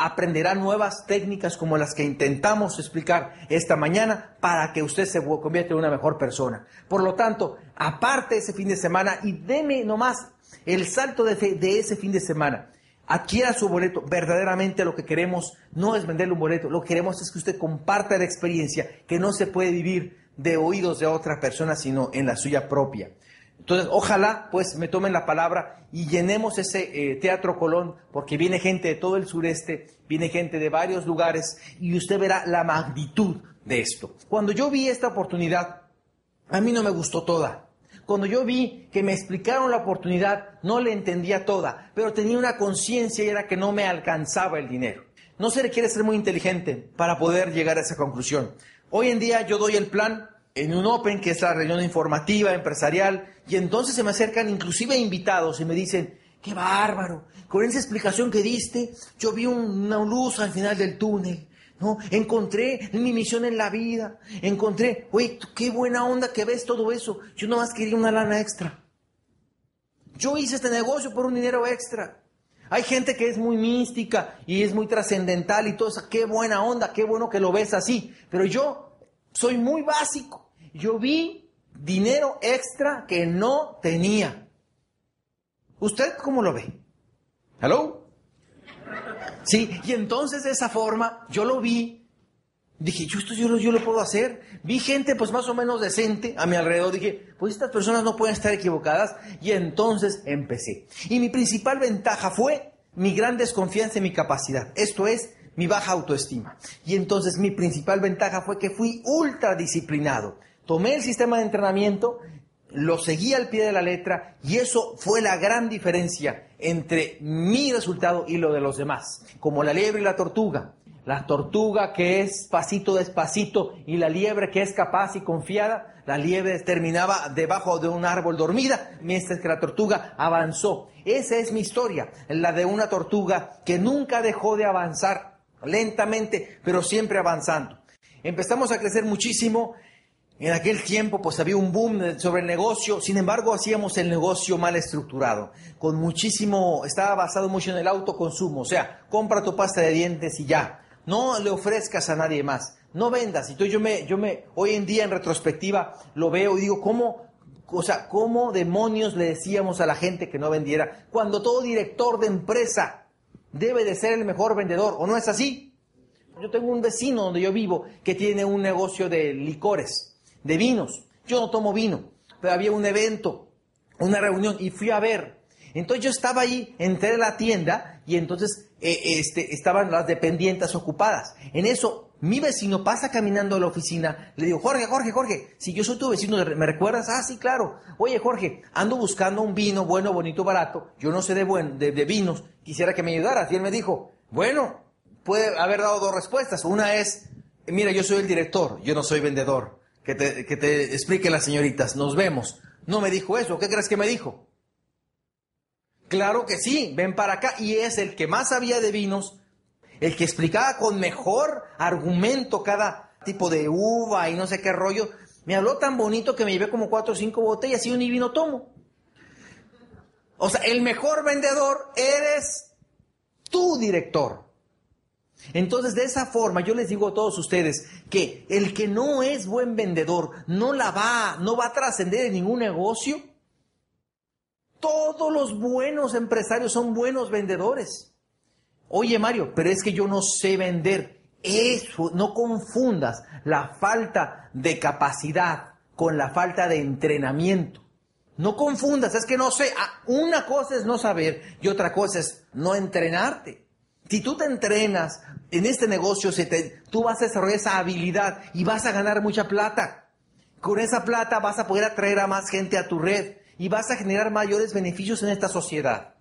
aprenderá nuevas técnicas como las que intentamos explicar esta mañana para que usted se convierta en una mejor persona. Por lo tanto, aparte ese fin de semana y deme nomás el salto de de ese fin de semana. Adquiera su boleto. Verdaderamente lo que queremos no es venderle un boleto, lo que queremos es que usted comparta la experiencia que no se puede vivir de oídos de otra persona, sino en la suya propia. Entonces, ojalá pues me tomen la palabra y llenemos ese eh, Teatro Colón, porque viene gente de todo el sureste, viene gente de varios lugares y usted verá la magnitud de esto. Cuando yo vi esta oportunidad, a mí no me gustó toda. Cuando yo vi que me explicaron la oportunidad, no le entendía toda, pero tenía una conciencia y era que no me alcanzaba el dinero. No se requiere ser muy inteligente para poder llegar a esa conclusión. Hoy en día yo doy el plan en un Open, que es la reunión informativa, empresarial, y entonces se me acercan inclusive invitados y me dicen, qué bárbaro, con esa explicación que diste, yo vi una luz al final del túnel. ¿no? Encontré mi misión en la vida, encontré, oye, qué buena onda que ves todo eso. Yo nomás quería una lana extra. Yo hice este negocio por un dinero extra. Hay gente que es muy mística y es muy trascendental y todo eso. Qué buena onda, qué bueno que lo ves así. Pero yo soy muy básico. Yo vi dinero extra que no tenía. ¿Usted cómo lo ve? ¿Hello? Sí, y entonces de esa forma yo lo vi. Dije, yo esto yo lo, yo lo puedo hacer. Vi gente pues más o menos decente a mi alrededor. Dije, pues estas personas no pueden estar equivocadas. Y entonces empecé. Y mi principal ventaja fue mi gran desconfianza en mi capacidad. Esto es, mi baja autoestima. Y entonces mi principal ventaja fue que fui ultra disciplinado. Tomé el sistema de entrenamiento, lo seguí al pie de la letra y eso fue la gran diferencia entre mi resultado y lo de los demás. Como la liebre y la tortuga. La tortuga que es pasito despacito y la liebre que es capaz y confiada, la liebre terminaba debajo de un árbol dormida, mientras que la tortuga avanzó. Esa es mi historia, la de una tortuga que nunca dejó de avanzar lentamente, pero siempre avanzando. Empezamos a crecer muchísimo. En aquel tiempo pues había un boom sobre el negocio, sin embargo hacíamos el negocio mal estructurado, con muchísimo, estaba basado mucho en el autoconsumo, o sea, compra tu pasta de dientes y ya, no le ofrezcas a nadie más, no vendas. Entonces yo me, yo me, hoy en día en retrospectiva lo veo y digo, ¿cómo, o sea, cómo demonios le decíamos a la gente que no vendiera? Cuando todo director de empresa debe de ser el mejor vendedor, ¿o no es así? Yo tengo un vecino donde yo vivo que tiene un negocio de licores de vinos. Yo no tomo vino, pero había un evento, una reunión y fui a ver. Entonces yo estaba ahí, entré a la tienda y entonces eh, este, estaban las dependientes ocupadas. En eso, mi vecino pasa caminando a la oficina, le digo, Jorge, Jorge, Jorge, si yo soy tu vecino, ¿me recuerdas? Ah, sí, claro. Oye, Jorge, ando buscando un vino bueno, bonito, barato. Yo no sé de, buen, de, de vinos, quisiera que me ayudaras. Y él me dijo, bueno, puede haber dado dos respuestas. Una es, mira, yo soy el director, yo no soy vendedor que te, que te expliquen las señoritas, nos vemos. No me dijo eso, ¿qué crees que me dijo? Claro que sí, ven para acá. Y es el que más sabía de vinos, el que explicaba con mejor argumento cada tipo de uva y no sé qué rollo. Me habló tan bonito que me llevé como cuatro o cinco botellas y un ni vino tomo. O sea, el mejor vendedor eres tú, director. Entonces, de esa forma, yo les digo a todos ustedes que el que no es buen vendedor no la va, no va a trascender en ningún negocio. Todos los buenos empresarios son buenos vendedores. Oye, Mario, pero es que yo no sé vender. Eso, no confundas la falta de capacidad con la falta de entrenamiento. No confundas, es que no sé. Ah, una cosa es no saber y otra cosa es no entrenarte. Si tú te entrenas en este negocio, se te, tú vas a desarrollar esa habilidad y vas a ganar mucha plata. Con esa plata vas a poder atraer a más gente a tu red y vas a generar mayores beneficios en esta sociedad.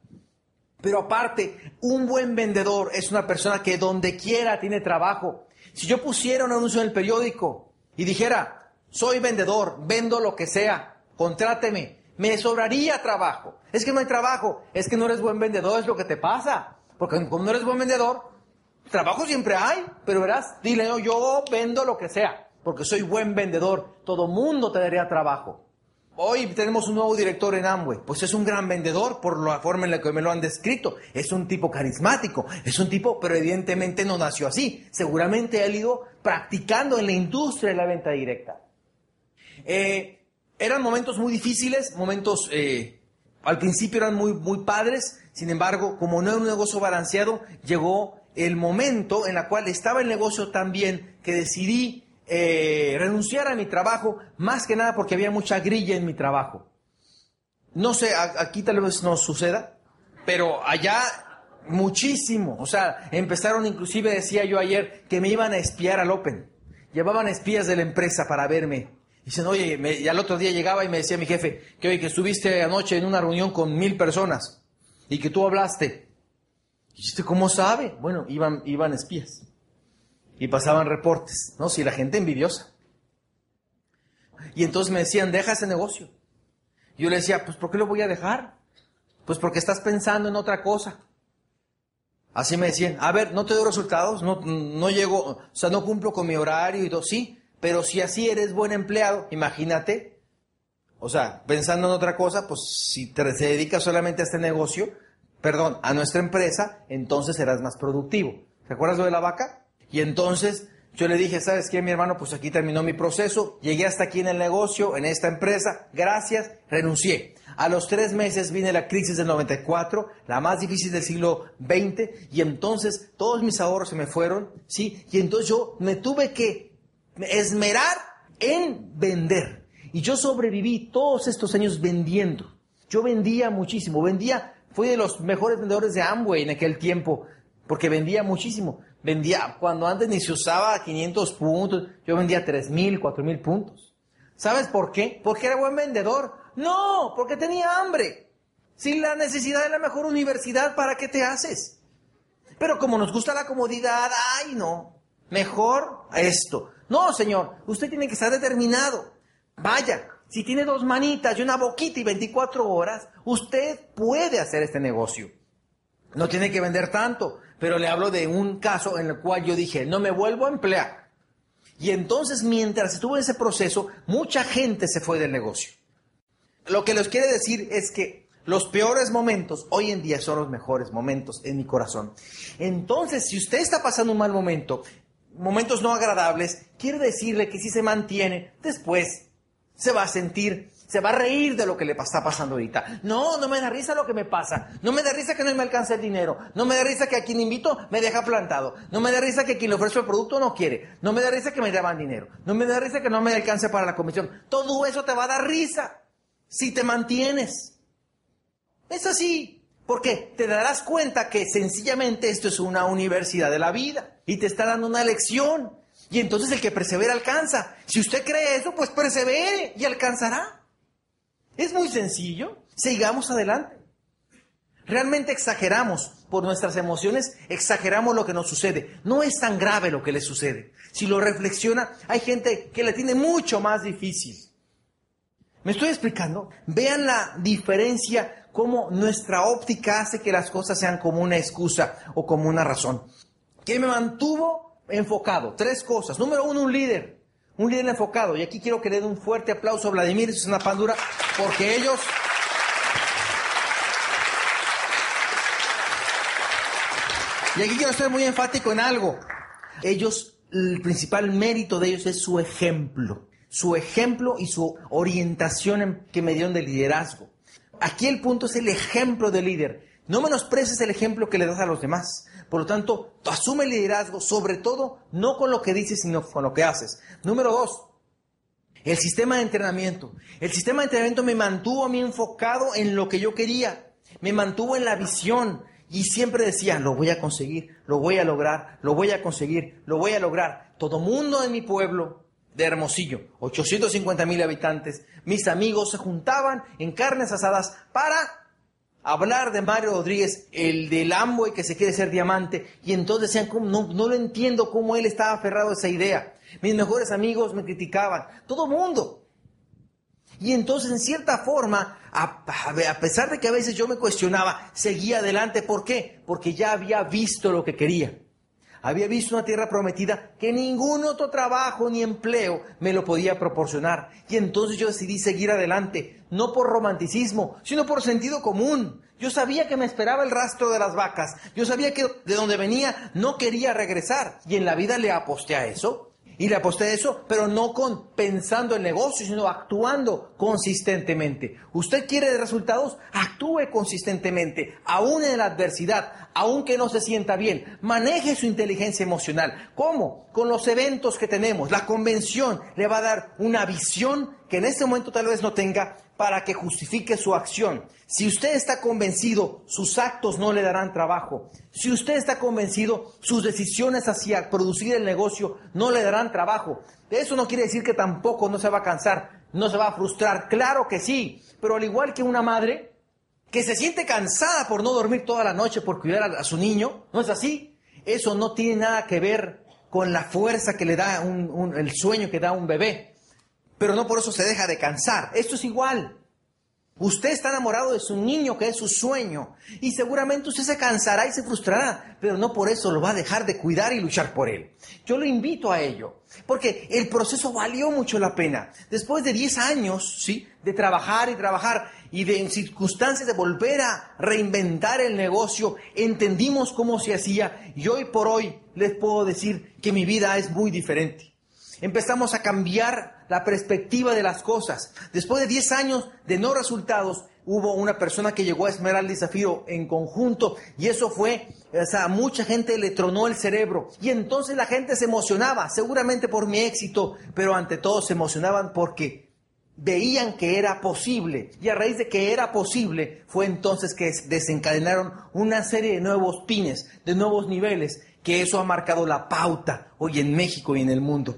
Pero aparte, un buen vendedor es una persona que donde quiera tiene trabajo. Si yo pusiera un anuncio en el periódico y dijera, soy vendedor, vendo lo que sea, contráteme, me sobraría trabajo. Es que no hay trabajo, es que no eres buen vendedor, es lo que te pasa. Porque como no eres buen vendedor, trabajo siempre hay, pero verás, dile, yo vendo lo que sea, porque soy buen vendedor, todo mundo te daría trabajo. Hoy tenemos un nuevo director en Amway, pues es un gran vendedor por la forma en la que me lo han descrito. Es un tipo carismático, es un tipo, pero evidentemente no nació así. Seguramente ha ido practicando en la industria de la venta directa. Eh, eran momentos muy difíciles, momentos eh, al principio eran muy, muy padres, sin embargo, como no era un negocio balanceado, llegó el momento en el cual estaba el negocio tan bien que decidí eh, renunciar a mi trabajo, más que nada porque había mucha grilla en mi trabajo. No sé, aquí tal vez no suceda, pero allá muchísimo. O sea, empezaron inclusive, decía yo ayer, que me iban a espiar al Open. Llevaban espías de la empresa para verme. Dicen, oye, y al otro día llegaba y me decía mi jefe, que oye, que estuviste anoche en una reunión con mil personas y que tú hablaste. Y ¿cómo sabe? Bueno, iban, iban espías y pasaban reportes, ¿no? Si la gente envidiosa. Y entonces me decían, deja ese negocio. yo le decía, pues ¿por qué lo voy a dejar? Pues porque estás pensando en otra cosa. Así me decían, a ver, no te doy resultados, no, no llego, o sea, no cumplo con mi horario y todo, sí, pero si así eres buen empleado, imagínate, o sea, pensando en otra cosa, pues si te, se dedicas solamente a este negocio, perdón, a nuestra empresa, entonces serás más productivo. ¿Te acuerdas lo de la vaca? Y entonces yo le dije, ¿sabes qué, mi hermano? Pues aquí terminó mi proceso, llegué hasta aquí en el negocio, en esta empresa, gracias, renuncié. A los tres meses vine la crisis del 94, la más difícil del siglo XX, y entonces todos mis ahorros se me fueron, ¿sí? Y entonces yo me tuve que esmerar en vender. Y yo sobreviví todos estos años vendiendo. Yo vendía muchísimo, vendía, fui de los mejores vendedores de Amway en aquel tiempo, porque vendía muchísimo. Vendía, cuando antes ni se usaba 500 puntos, yo vendía 3.000, 4.000 puntos. ¿Sabes por qué? Porque era buen vendedor. No, porque tenía hambre. Sin la necesidad de la mejor universidad, ¿para qué te haces? Pero como nos gusta la comodidad, ay no, mejor esto. No, señor, usted tiene que estar determinado. Vaya, si tiene dos manitas y una boquita y 24 horas, usted puede hacer este negocio. No tiene que vender tanto, pero le hablo de un caso en el cual yo dije, no me vuelvo a emplear. Y entonces, mientras estuvo en ese proceso, mucha gente se fue del negocio. Lo que les quiere decir es que los peores momentos hoy en día son los mejores momentos en mi corazón. Entonces, si usted está pasando un mal momento, momentos no agradables, quiere decirle que si se mantiene, después se va a sentir, se va a reír de lo que le está pasando ahorita. No, no me da risa lo que me pasa. No me da risa que no me alcance el dinero. No me da risa que a quien invito me deja plantado. No me da risa que quien le ofrece el producto no quiere. No me da risa que me llevan dinero. No me da risa que no me alcance para la comisión. Todo eso te va a dar risa si te mantienes. Es así. Porque te darás cuenta que sencillamente esto es una universidad de la vida y te está dando una lección. Y entonces el que persevera alcanza. Si usted cree eso, pues persevere y alcanzará. Es muy sencillo. Sigamos adelante. Realmente exageramos por nuestras emociones, exageramos lo que nos sucede. No es tan grave lo que le sucede. Si lo reflexiona, hay gente que le tiene mucho más difícil. ¿Me estoy explicando? Vean la diferencia, cómo nuestra óptica hace que las cosas sean como una excusa o como una razón. ¿Qué me mantuvo enfocado? Tres cosas. Número uno, un líder. Un líder enfocado. Y aquí quiero que le den un fuerte aplauso a Vladimir y Susana Pandura, porque ellos... Y aquí quiero ser muy enfático en algo. Ellos, el principal mérito de ellos es su ejemplo su ejemplo y su orientación que me dieron de liderazgo. Aquí el punto es el ejemplo de líder. No menosprecies el ejemplo que le das a los demás. Por lo tanto, asume el liderazgo, sobre todo, no con lo que dices, sino con lo que haces. Número dos, el sistema de entrenamiento. El sistema de entrenamiento me mantuvo a mí enfocado en lo que yo quería. Me mantuvo en la visión. Y siempre decía, lo voy a conseguir, lo voy a lograr, lo voy a conseguir, lo voy a lograr. Todo mundo en mi pueblo de Hermosillo, 850 mil habitantes, mis amigos se juntaban en carnes asadas para hablar de Mario Rodríguez, el del Amway que se quiere ser diamante, y entonces decían, no, no lo entiendo cómo él estaba aferrado a esa idea. Mis mejores amigos me criticaban, todo mundo. Y entonces, en cierta forma, a, a, pesar de que a veces yo me cuestionaba, seguía adelante. ¿Por qué? Porque ya había visto lo que quería. Había visto una tierra prometida que ningún otro trabajo ni empleo me lo podía proporcionar. Y entonces yo decidí seguir adelante, no por romanticismo, sino por sentido común. Yo sabía que me esperaba el rastro de las vacas. Yo sabía que de donde venía no quería regresar. Y en la vida le aposté a eso. Y le aposté eso, pero no con pensando en negocio, sino actuando consistentemente. Usted quiere resultados, actúe consistentemente, aún en la adversidad, aunque no se sienta bien. Maneje su inteligencia emocional. ¿Cómo? Con los eventos que tenemos. La convención le va a dar una visión que en este momento tal vez no tenga para que justifique su acción. Si usted está convencido, sus actos no le darán trabajo. Si usted está convencido, sus decisiones hacia producir el negocio no le darán trabajo. Eso no quiere decir que tampoco no se va a cansar, no se va a frustrar. Claro que sí, pero al igual que una madre que se siente cansada por no dormir toda la noche por cuidar a, su niño, ¿no es así? Eso no tiene nada que ver con la fuerza que le da el sueño que da un bebé pero no por eso se deja de cansar. Esto es igual. Usted está enamorado de su niño, que es su sueño, y seguramente usted se cansará y se frustrará, pero no por eso lo va a dejar de cuidar y luchar por él. Yo lo invito a ello, porque el proceso valió mucho la pena. Después de 10 años, ¿sí? De trabajar y trabajar y de en circunstancias de volver a reinventar el negocio, entendimos cómo se hacía y hoy por hoy les puedo decir que mi vida es muy diferente. Empezamos a cambiar la perspectiva de las cosas. Después de 10 años de no resultados, hubo una persona que llegó a Esmeralda y Zafiro en conjunto y eso fue, o sea, mucha gente le tronó el cerebro y entonces la gente se emocionaba, seguramente por mi éxito, pero ante todo se emocionaban porque veían que era posible y a raíz de que era posible fue entonces que desencadenaron una serie de nuevos pines, de nuevos niveles, que eso ha marcado la pauta hoy en México y en el mundo.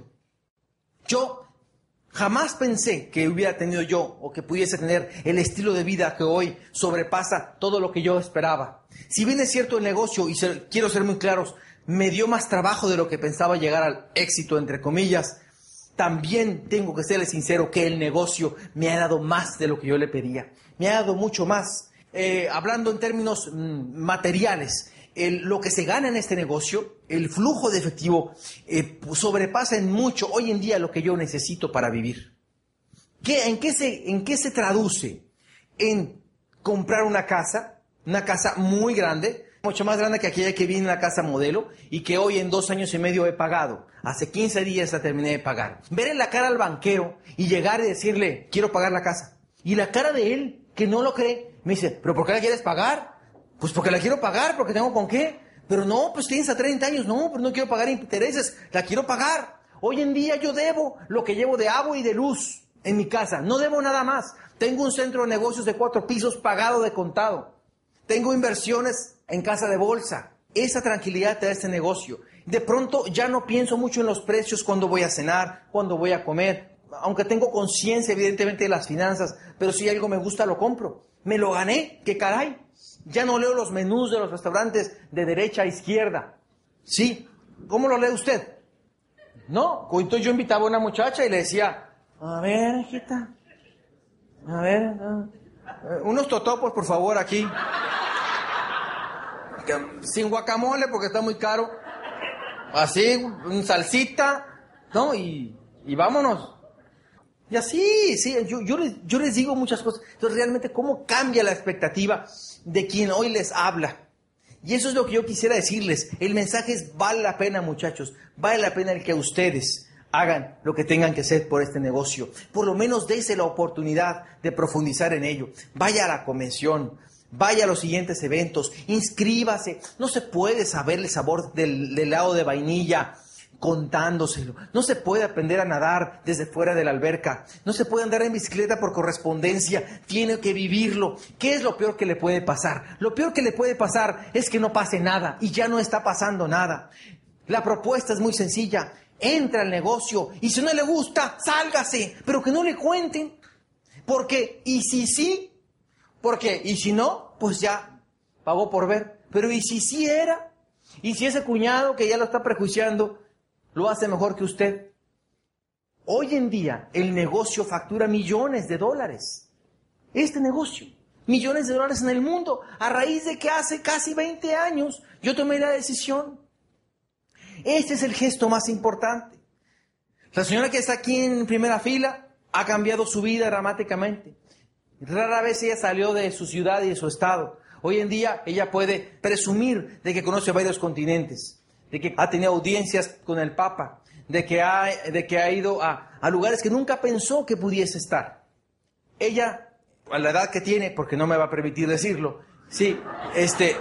Yo jamás pensé que hubiera tenido yo o que pudiese tener el estilo de vida que hoy sobrepasa todo lo que yo esperaba. Si bien es cierto el negocio, y quiero ser muy claros, me dio más trabajo de lo que pensaba llegar al éxito, entre comillas, también tengo que serle sincero que el negocio me ha dado más de lo que yo le pedía. Me ha dado mucho más. Eh, hablando en términos mm, materiales, lo que se gana en este negocio, el flujo de efectivo, eh, sobrepasa en mucho hoy en día lo que yo necesito para vivir. ¿Qué, en, qué se, ¿En qué se traduce? En comprar una casa, una casa muy grande, mucho más grande que aquella que vi en la casa modelo y que hoy en dos años y medio he pagado. Hace 15 días la terminé de pagar. Ver en la cara al banquero y llegar y decirle, quiero pagar la casa. Y la cara de él, que no lo cree, me dice, ¿pero por qué la quieres pagar? Pues porque la quiero pagar, porque tengo con qué. Pero no, pues tienes a 30 años, no, pero no quiero pagar intereses, la quiero pagar. Hoy en día yo debo lo que llevo de agua y de luz en mi casa, no debo nada más. Tengo un centro de negocios de cuatro pisos pagado de contado. Tengo inversiones en casa de bolsa. Esa tranquilidad te da este negocio. De pronto ya no pienso mucho en los precios cuando voy a cenar, cuando voy a comer, aunque tengo conciencia evidentemente de las finanzas, pero si algo me gusta lo compro. Me lo gané, qué caray. Ya no leo los menús de los restaurantes de derecha a izquierda. ¿Sí? ¿Cómo lo lee usted? No, entonces yo invitaba a una muchacha y le decía, a ver, hijita, a ver, eh, unos totopos, por favor, aquí. Sin guacamole porque está muy caro. Así, un salsita, ¿no? Y, y vámonos. Y así, sí, yo, yo, les, yo les digo muchas cosas. Entonces, realmente, ¿cómo cambia la expectativa de quien hoy les habla? Y eso es lo que yo quisiera decirles. El mensaje es, vale la pena, muchachos. Vale la pena el que ustedes hagan lo que tengan que hacer por este negocio. Por lo menos dése la oportunidad de profundizar en ello. Vaya a la convención. Vaya a los siguientes eventos, inscríbase. No se puede saber el sabor del helado de vainilla contándoselo. No se puede aprender a nadar desde fuera de la alberca. No se puede andar en bicicleta por correspondencia. Tiene que vivirlo. ¿Qué es lo peor que le puede pasar? Lo peor que le puede pasar es que no pase nada y ya no está pasando nada. La propuesta es muy sencilla. Entra al negocio y si no le gusta, sálgase, pero que no le cuenten. Porque, y si sí, porque, y si no, pues ya pagó por ver. Pero, y si sí era, y si ese cuñado que ya lo está prejuiciando, lo hace mejor que usted. Hoy en día el negocio factura millones de dólares. Este negocio, millones de dólares en el mundo, a raíz de que hace casi 20 años yo tomé la decisión. Este es el gesto más importante. La señora que está aquí en primera fila ha cambiado su vida dramáticamente. Rara vez ella salió de su ciudad y de su estado. Hoy en día ella puede presumir de que conoce varios continentes de que ha tenido audiencias con el Papa, de que ha, de que ha ido a, a lugares que nunca pensó que pudiese estar. Ella, a la edad que tiene, porque no me va a permitir decirlo, sí, este,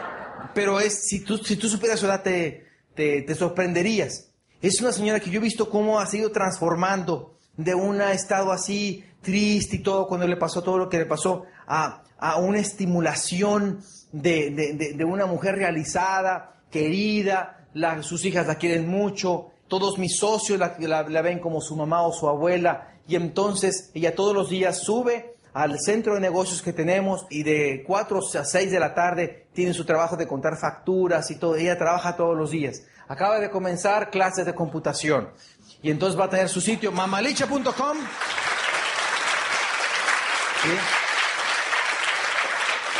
pero es, si tú, si tú supieras su edad te, te, te sorprenderías. Es una señora que yo he visto cómo ha sido transformando de un estado así triste y todo, cuando le pasó todo lo que le pasó, a, a una estimulación de, de, de, una mujer realizada, querida, sus hijas la quieren mucho, todos mis socios la, la, ven como su mamá o su abuela, y entonces ella todos los días sube al centro de negocios que tenemos y de 4 a 6 de la tarde tiene su trabajo de contar facturas y todo, ella trabaja todos los días. Acaba de comenzar clases de computación y entonces va a tener su sitio mamalicha.com.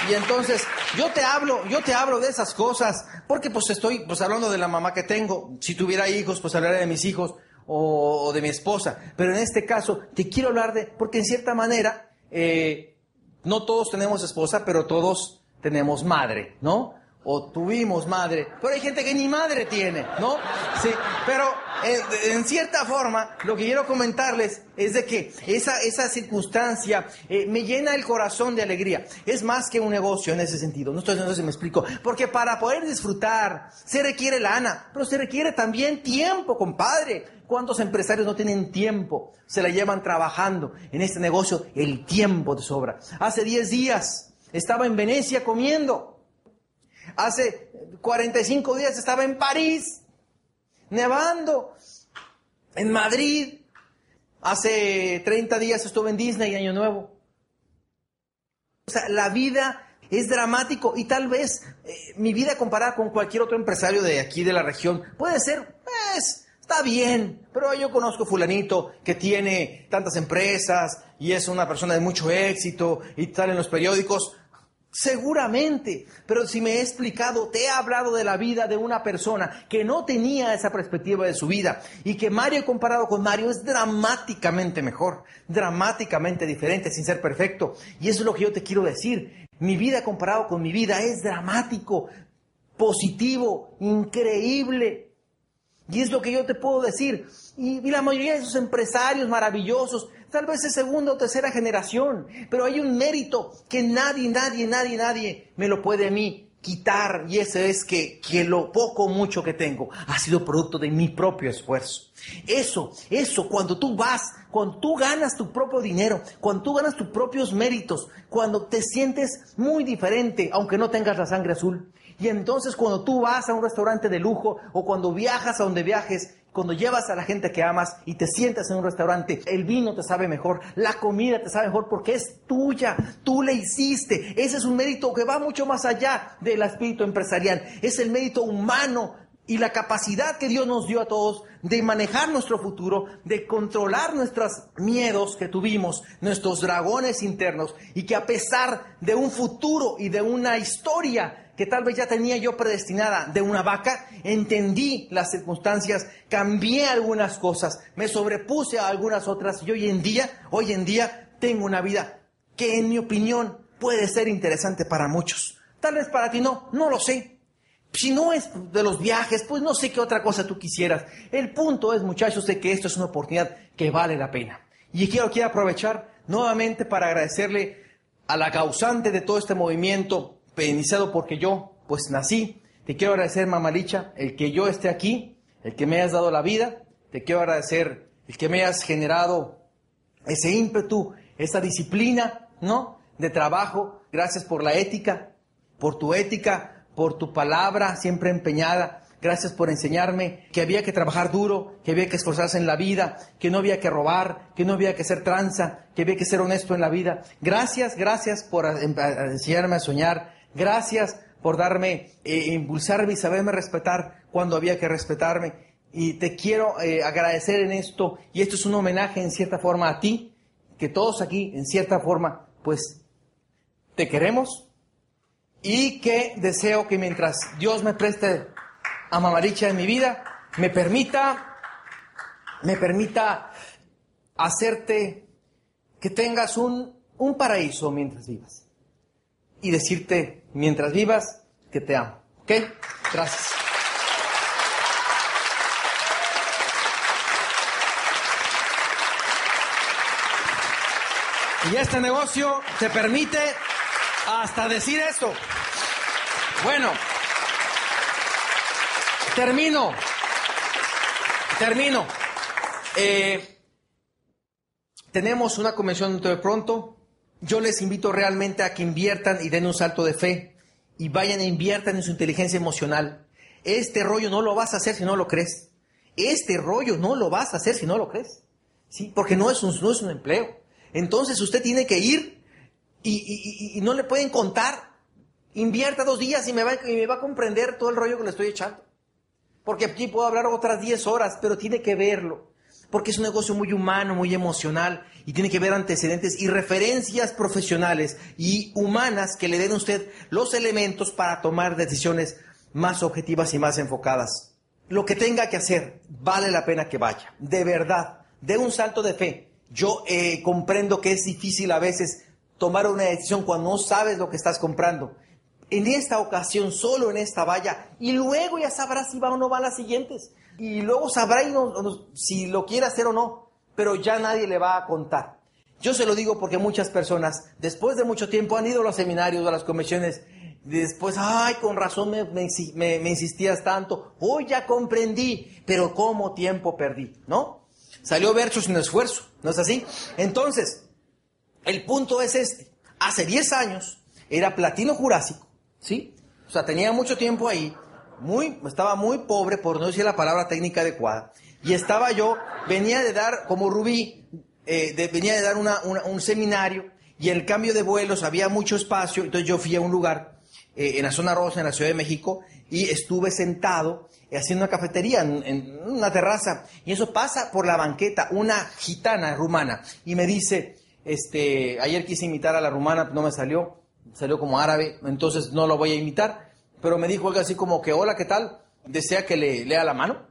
Y entonces, yo te hablo, yo te hablo de esas cosas, porque pues estoy pues hablando de la mamá que tengo. Si tuviera hijos, pues hablaría de mis hijos o, de mi esposa. Pero en este caso, te quiero hablar de, porque en cierta manera, eh, no todos tenemos esposa, pero todos tenemos madre, ¿no? O tuvimos madre, pero hay gente que ni madre tiene, ¿no? Sí, pero en, cierta forma lo que quiero comentarles es de que esa, esa circunstancia eh, me llena el corazón de alegría. Es más que un negocio en ese sentido, no estoy sé si me explico, porque para poder disfrutar se requiere lana, pero se requiere también tiempo, compadre. ¿Cuántos empresarios no tienen tiempo? Se la llevan trabajando en este negocio, el tiempo de sobra. Hace 10 días estaba en Venecia comiendo Hace 45 días estaba en París, nevando, en Madrid. Hace 30 días estuve en Disney, Año Nuevo. O sea, la vida es dramático y tal vez eh, mi vida comparada con cualquier otro empresario de aquí de la región puede ser, pues, está bien, pero yo conozco fulanito que tiene tantas empresas y es una persona de mucho éxito y tal en los periódicos. Seguramente, pero si me he explicado, te he hablado de la vida de una persona que no tenía esa perspectiva de su vida y que Mario comparado con Mario es dramáticamente mejor, dramáticamente diferente, sin ser perfecto. Y eso es lo que yo te quiero decir. Mi vida comparado con mi vida es dramático, positivo, increíble. Y es lo que yo te puedo decir. Y, la mayoría de esos empresarios maravillosos, tal vez de segunda o tercera generación, pero hay un mérito que nadie, nadie, nadie, nadie me lo puede a mí quitar y ese es que, que lo poco o mucho que tengo ha sido producto de mi propio esfuerzo. Eso, eso, cuando tú vas, cuando tú ganas tu propio dinero, cuando tú ganas tus propios méritos, cuando te sientes muy diferente, aunque no tengas la sangre azul. Y entonces cuando tú vas a un restaurante de lujo o cuando viajas a donde viajes cuando llevas a la gente que amas y te sientas en un restaurante, el vino te sabe mejor, la comida te sabe mejor porque es tuya, tú le hiciste. Ese es un mérito que va mucho más allá del espíritu empresarial. Es el mérito humano y la capacidad que Dios nos dio a todos de manejar nuestro futuro, de controlar nuestros miedos que tuvimos, nuestros dragones internos, y que a pesar de un futuro y de una historia que tal vez ya tenía yo predestinada de una vaca, entendí las circunstancias, cambié algunas cosas, me sobrepuse a algunas otras y hoy en día, hoy en día tengo una vida que en mi opinión puede ser interesante para muchos. Tal vez para ti no, no lo sé. Si no es de los viajes, pues no sé qué otra cosa tú quisieras. El punto es, muchachos, de que esto es una oportunidad que vale la pena. Y quiero, quiero aprovechar nuevamente para agradecerle a la causante de todo este movimiento, iniciado porque yo, pues nací. Te quiero agradecer, mamalicha, el que yo esté aquí, el que me hayas dado la vida. Te quiero agradecer el que me hayas generado ese ímpetu, esa disciplina, ¿no? De trabajo. Gracias por la ética, por tu ética, por tu palabra siempre empeñada. Gracias por enseñarme que había que trabajar duro, que había que esforzarse en la vida, que no había que robar, que no había que ser tranza, que había que ser honesto en la vida. Gracias, gracias por enseñarme a soñar. Gracias por darme, eh, impulsarme y saberme respetar cuando había que respetarme. Y te quiero eh, agradecer en esto, y esto es un homenaje en cierta forma a ti, que todos aquí, en cierta forma, pues te queremos y que deseo que mientras Dios me preste a Mamaricha en mi vida, me permita, me permita hacerte que tengas un, un paraíso mientras vivas y decirte, mientras vivas, que te amo. ¿Ok? Gracias. Y este negocio te permite hasta decir esto. Bueno, termino. Termino. Eh, tenemos una convención de pronto yo les invito realmente a que inviertan y den un salto de fe y vayan e inviertan en su inteligencia emocional. Este rollo no lo vas a hacer si no lo crees. Este rollo no lo vas a hacer si no lo crees. ¿Sí? Porque no es un, no es un empleo. Entonces usted tiene que ir y, no le pueden contar. Invierta dos días y me, va, y me va a comprender todo el rollo que le estoy echando. Porque aquí puedo hablar otras diez horas, pero tiene que verlo porque es un negocio muy humano, muy emocional y tiene que ver antecedentes y referencias profesionales y humanas que le den a usted los elementos para tomar decisiones más objetivas y más enfocadas. Lo que tenga que hacer, vale la pena que vaya, de verdad, de un salto de fe. Yo eh, comprendo que es difícil a veces tomar una decisión cuando no sabes lo que estás comprando. En esta ocasión, solo en esta valla, y luego ya sabrás si va o no va a las siguientes y luego sabrá si lo quiere hacer o no, pero ya nadie le va a contar. Yo se lo digo porque muchas personas, después de mucho tiempo, han ido a los seminarios, a las convenciones, después, ay, con razón me, insistías tanto, hoy ya comprendí, pero ¿cómo tiempo perdí? ¿No? Salió verso sin esfuerzo, ¿no es así? Entonces, el punto es este. Hace 10 años era platino jurásico, ¿sí? O sea, tenía mucho tiempo ahí, muy, estaba muy pobre, por no decir la palabra técnica adecuada. Y estaba yo, venía de dar, como Rubí, eh, venía de dar un seminario y el cambio de vuelos había mucho espacio, entonces yo fui a un lugar eh, en la zona rosa, en la Ciudad de México, y estuve sentado eh, haciendo una cafetería en, en, una terraza, y eso pasa por la banqueta, una gitana rumana, y me dice, este, ayer quise imitar a la rumana, no me salió, salió como árabe, entonces no lo voy a imitar, pero me dijo algo así como que, hola, ¿qué tal? Desea que le lea la mano.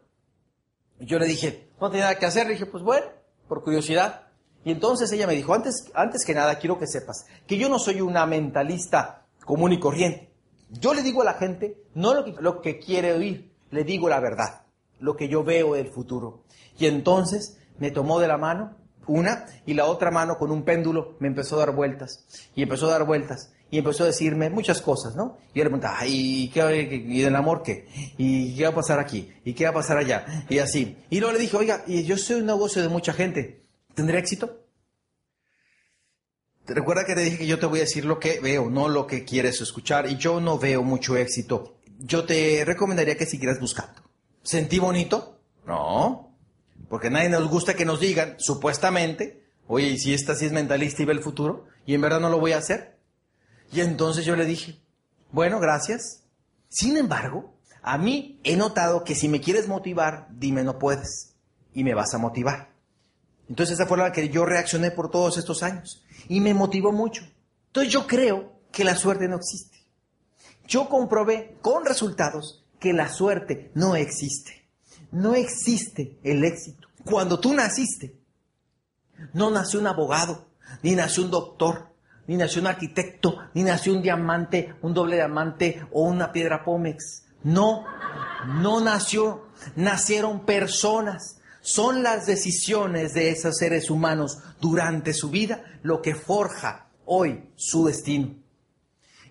Y yo le dije, no tenía nada que hacer, le dije, pues bueno, por curiosidad. Y entonces ella me dijo, antes, antes que nada, quiero que sepas que yo no soy una mentalista común y corriente. Yo le digo a la gente, no lo que, lo que quiere oír, le digo la verdad, lo que yo veo del futuro. Y entonces me tomó de la mano, una, y la otra mano con un péndulo me empezó a dar vueltas, y empezó a dar vueltas, y empezó a decirme muchas cosas, ¿no? Y yo le preguntaba, ¿y qué, y del amor qué? ¿Y qué va a pasar aquí? ¿Y qué va a pasar allá? Y así. Y luego le dije, oiga, yo soy un negocio de mucha gente, ¿tendré éxito? Recuerda que te dije que yo te voy a decir lo que veo, no lo que quieres escuchar, y yo no veo mucho éxito. Yo te recomendaría que siguieras buscando. ¿Sentí bonito? No. Porque nadie nos gusta que nos digan, supuestamente, oye, ¿y si esta sí es mentalista y ve el futuro? Y en verdad no lo voy a hacer. Y entonces yo le dije, bueno, gracias. Sin embargo, a mí he notado que si me quieres motivar, dime no puedes. Y me vas a motivar. Entonces esa fue la que yo reaccioné por todos estos años. Y me motivó mucho. Entonces yo creo que la suerte no existe. Yo comprobé con resultados que la suerte no existe. No existe el éxito. Cuando tú naciste, no nació un abogado, ni nació un doctor, ni nació un arquitecto, ni nació un diamante, un doble diamante o una piedra pómex. No, no nació, nacieron personas. Son las decisiones de esos seres humanos durante su vida lo que forja hoy su destino.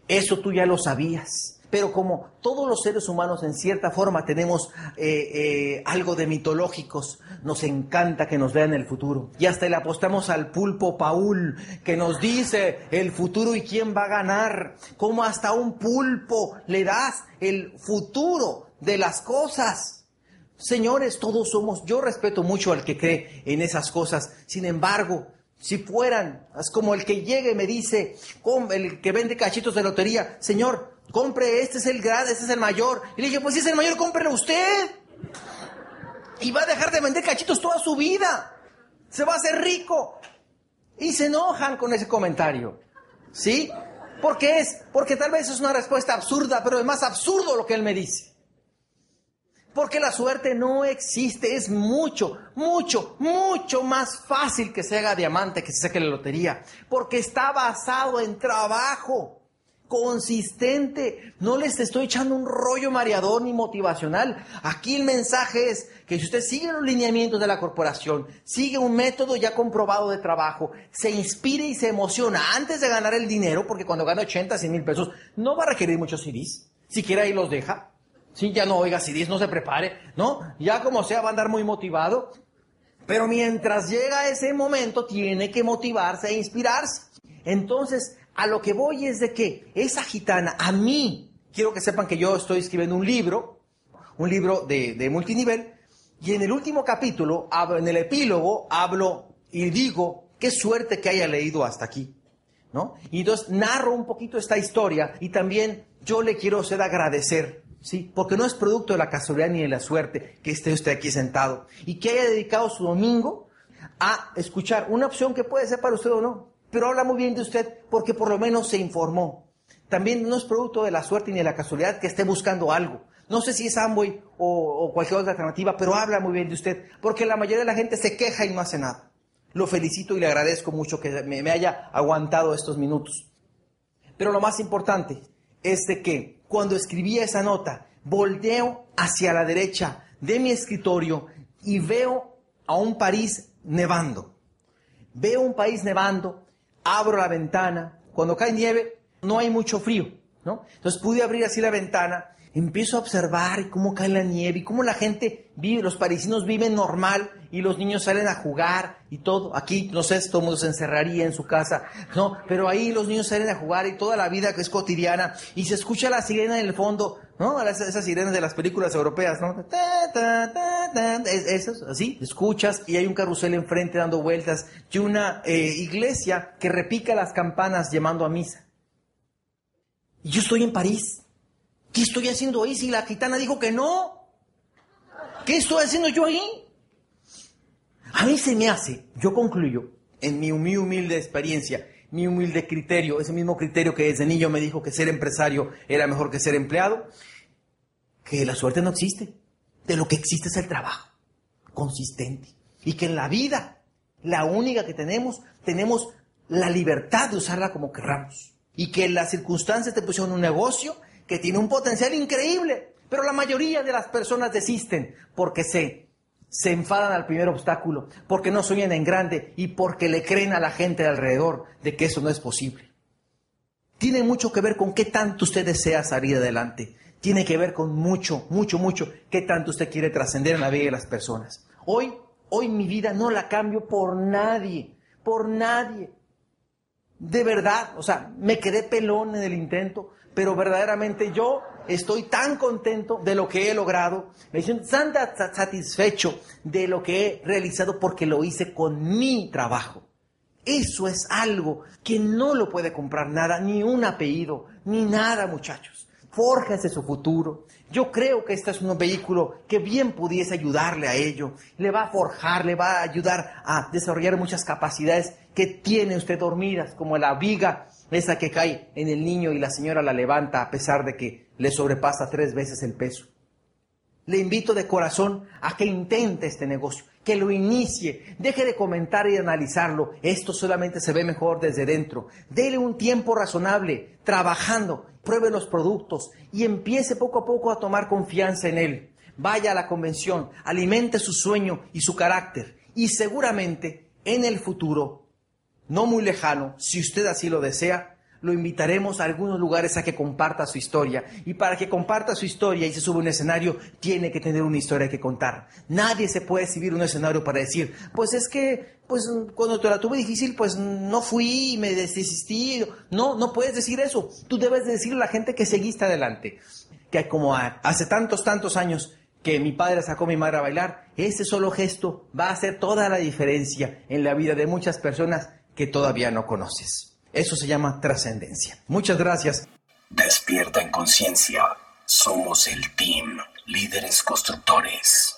Eso tú ya lo sabías. Pero como todos los seres humanos en cierta forma tenemos eh, eh, algo de mitológicos, nos encanta que nos vean el futuro. Y hasta le apostamos al pulpo Paul, que nos dice el futuro y quién va a ganar. Como hasta un pulpo le das el futuro de las cosas. Señores, todos somos, yo respeto mucho al que cree en esas cosas. Sin embargo, si fueran, es como el que llega y me dice, el que vende cachitos de lotería, Señor, compre, este es el grande, este es el mayor. Y le dije, pues si es el mayor, cómprelo usted. Y va a dejar de vender cachitos toda su vida. Se va a hacer rico. Y se enojan con ese comentario. ¿Sí? ¿Por qué es? Porque tal vez es una respuesta absurda, pero es más absurdo lo que él me dice. Porque la suerte no existe, es mucho, mucho, mucho más fácil que se haga diamante que se saque la lotería. Porque está basado en trabajo consistente. No les estoy echando un rollo mareador ni motivacional. Aquí el mensaje es que si usted sigue los lineamientos de la corporación, sigue un método ya comprobado de trabajo, se inspire y se emociona antes de ganar el dinero, porque cuando gana 80, 100 mil pesos, no va a requerir muchos CDs. Siquiera ahí los deja. Sí, ya no oiga CDs, no se prepare, ¿no? Ya como sea va a andar muy motivado. Pero mientras llega ese momento, tiene que motivarse e inspirarse. Entonces, a lo que voy es de que esa gitana, a mí, quiero que sepan que yo estoy escribiendo un libro, un libro de, multinivel, y en el último capítulo, en el epílogo, hablo y digo, qué suerte que haya leído hasta aquí. ¿No? Y entonces narro un poquito esta historia y también yo le quiero hacer agradecer, ¿sí? Porque no es producto de la casualidad ni de la suerte que esté usted aquí sentado y que haya dedicado su domingo a escuchar una opción que puede ser para usted o no, pero habla muy bien de usted porque por lo menos se informó. También no es producto de la suerte ni de la casualidad que esté buscando algo. No sé si es Amway o, cualquier otra alternativa, pero habla muy bien de usted, porque la mayoría de la gente se queja y no hace nada. Lo felicito y le agradezco mucho que me, me haya aguantado estos minutos. Pero lo más importante es de que cuando escribía esa nota, volteo hacia la derecha de mi escritorio y veo a un París nevando. Veo un país nevando abro la ventana, cuando cae nieve no hay mucho frío, ¿no? Entonces pude abrir así la ventana, empiezo a observar cómo cae la nieve y cómo la gente vive, los parisinos viven normal y los niños salen a jugar y todo. Aquí, no sé, todo mundo se encerraría en su casa, ¿no? Pero ahí los niños salen a jugar y toda la vida que es cotidiana y se escucha la sirena en el fondo, ¿no? Esas, sirenas de las películas europeas, ¿no? Esas, así, escuchas y hay un carrusel enfrente dando vueltas y una eh, iglesia que repica las campanas llamando a misa. Y yo estoy en París. ¿Qué estoy haciendo ahí si la gitana dijo que no? ¿Qué estoy haciendo yo ahí? A mí se me hace, yo concluyo, en mi humilde experiencia, mi humilde criterio, ese mismo criterio que desde niño me dijo que ser empresario era mejor que ser empleado, que la suerte no existe. De lo que existe es el trabajo consistente. Y que en la vida, la única que tenemos, tenemos la libertad de usarla como querramos. Y que las circunstancias te pusieron un negocio que tiene un potencial increíble. Pero la mayoría de las personas desisten porque se, se enfadan al primer obstáculo, porque no sueñan en grande y porque le creen a la gente de alrededor de que eso no es posible. Tiene mucho que ver con qué tanto usted desea salir adelante. Tiene que ver con mucho, mucho, mucho qué tanto usted quiere trascender en la vida de las personas. Hoy, hoy mi vida no la cambio por nadie, por nadie. De verdad, o sea, me quedé pelón en el intento, pero verdaderamente yo estoy tan contento de lo que he logrado, me siento tan satisfecho de lo que he realizado porque lo hice con mi trabajo. Eso es algo que no lo puede comprar nada, ni un apellido, ni nada, muchachos. Fórjese su futuro. Yo creo que este es un vehículo que bien pudiese ayudarle a ello. Le va a forjar, le va a ayudar a desarrollar muchas capacidades que tiene usted dormidas, como la viga, esa que cae en el niño y la señora la levanta a pesar de que le sobrepasa tres veces el peso. Le invito de corazón a que intente este negocio, que lo inicie, deje de comentar y analizarlo. Esto solamente se ve mejor desde dentro. Dele un tiempo razonable, trabajando, pruebe los productos y empiece poco a poco a tomar confianza en él. Vaya a la convención, alimente su sueño y su carácter y seguramente en el futuro, no muy lejano, si usted así lo desea, lo invitaremos a algunos lugares a que comparta su historia. Y para que comparta su historia y se suba a un escenario, tiene que tener una historia que contar. Nadie se puede subir un escenario para decir, pues es que, pues cuando te la tuve difícil, pues no fui me desistí. No, no puedes decir eso. Tú debes decirle a la gente que seguiste adelante. Que como hace tantos, tantos años que mi padre sacó a mi madre a bailar, ese solo gesto va a hacer toda la diferencia en la vida de muchas personas que todavía no conoces. Eso se llama trascendencia. Muchas gracias. Despierta en conciencia. Somos el team, líderes constructores.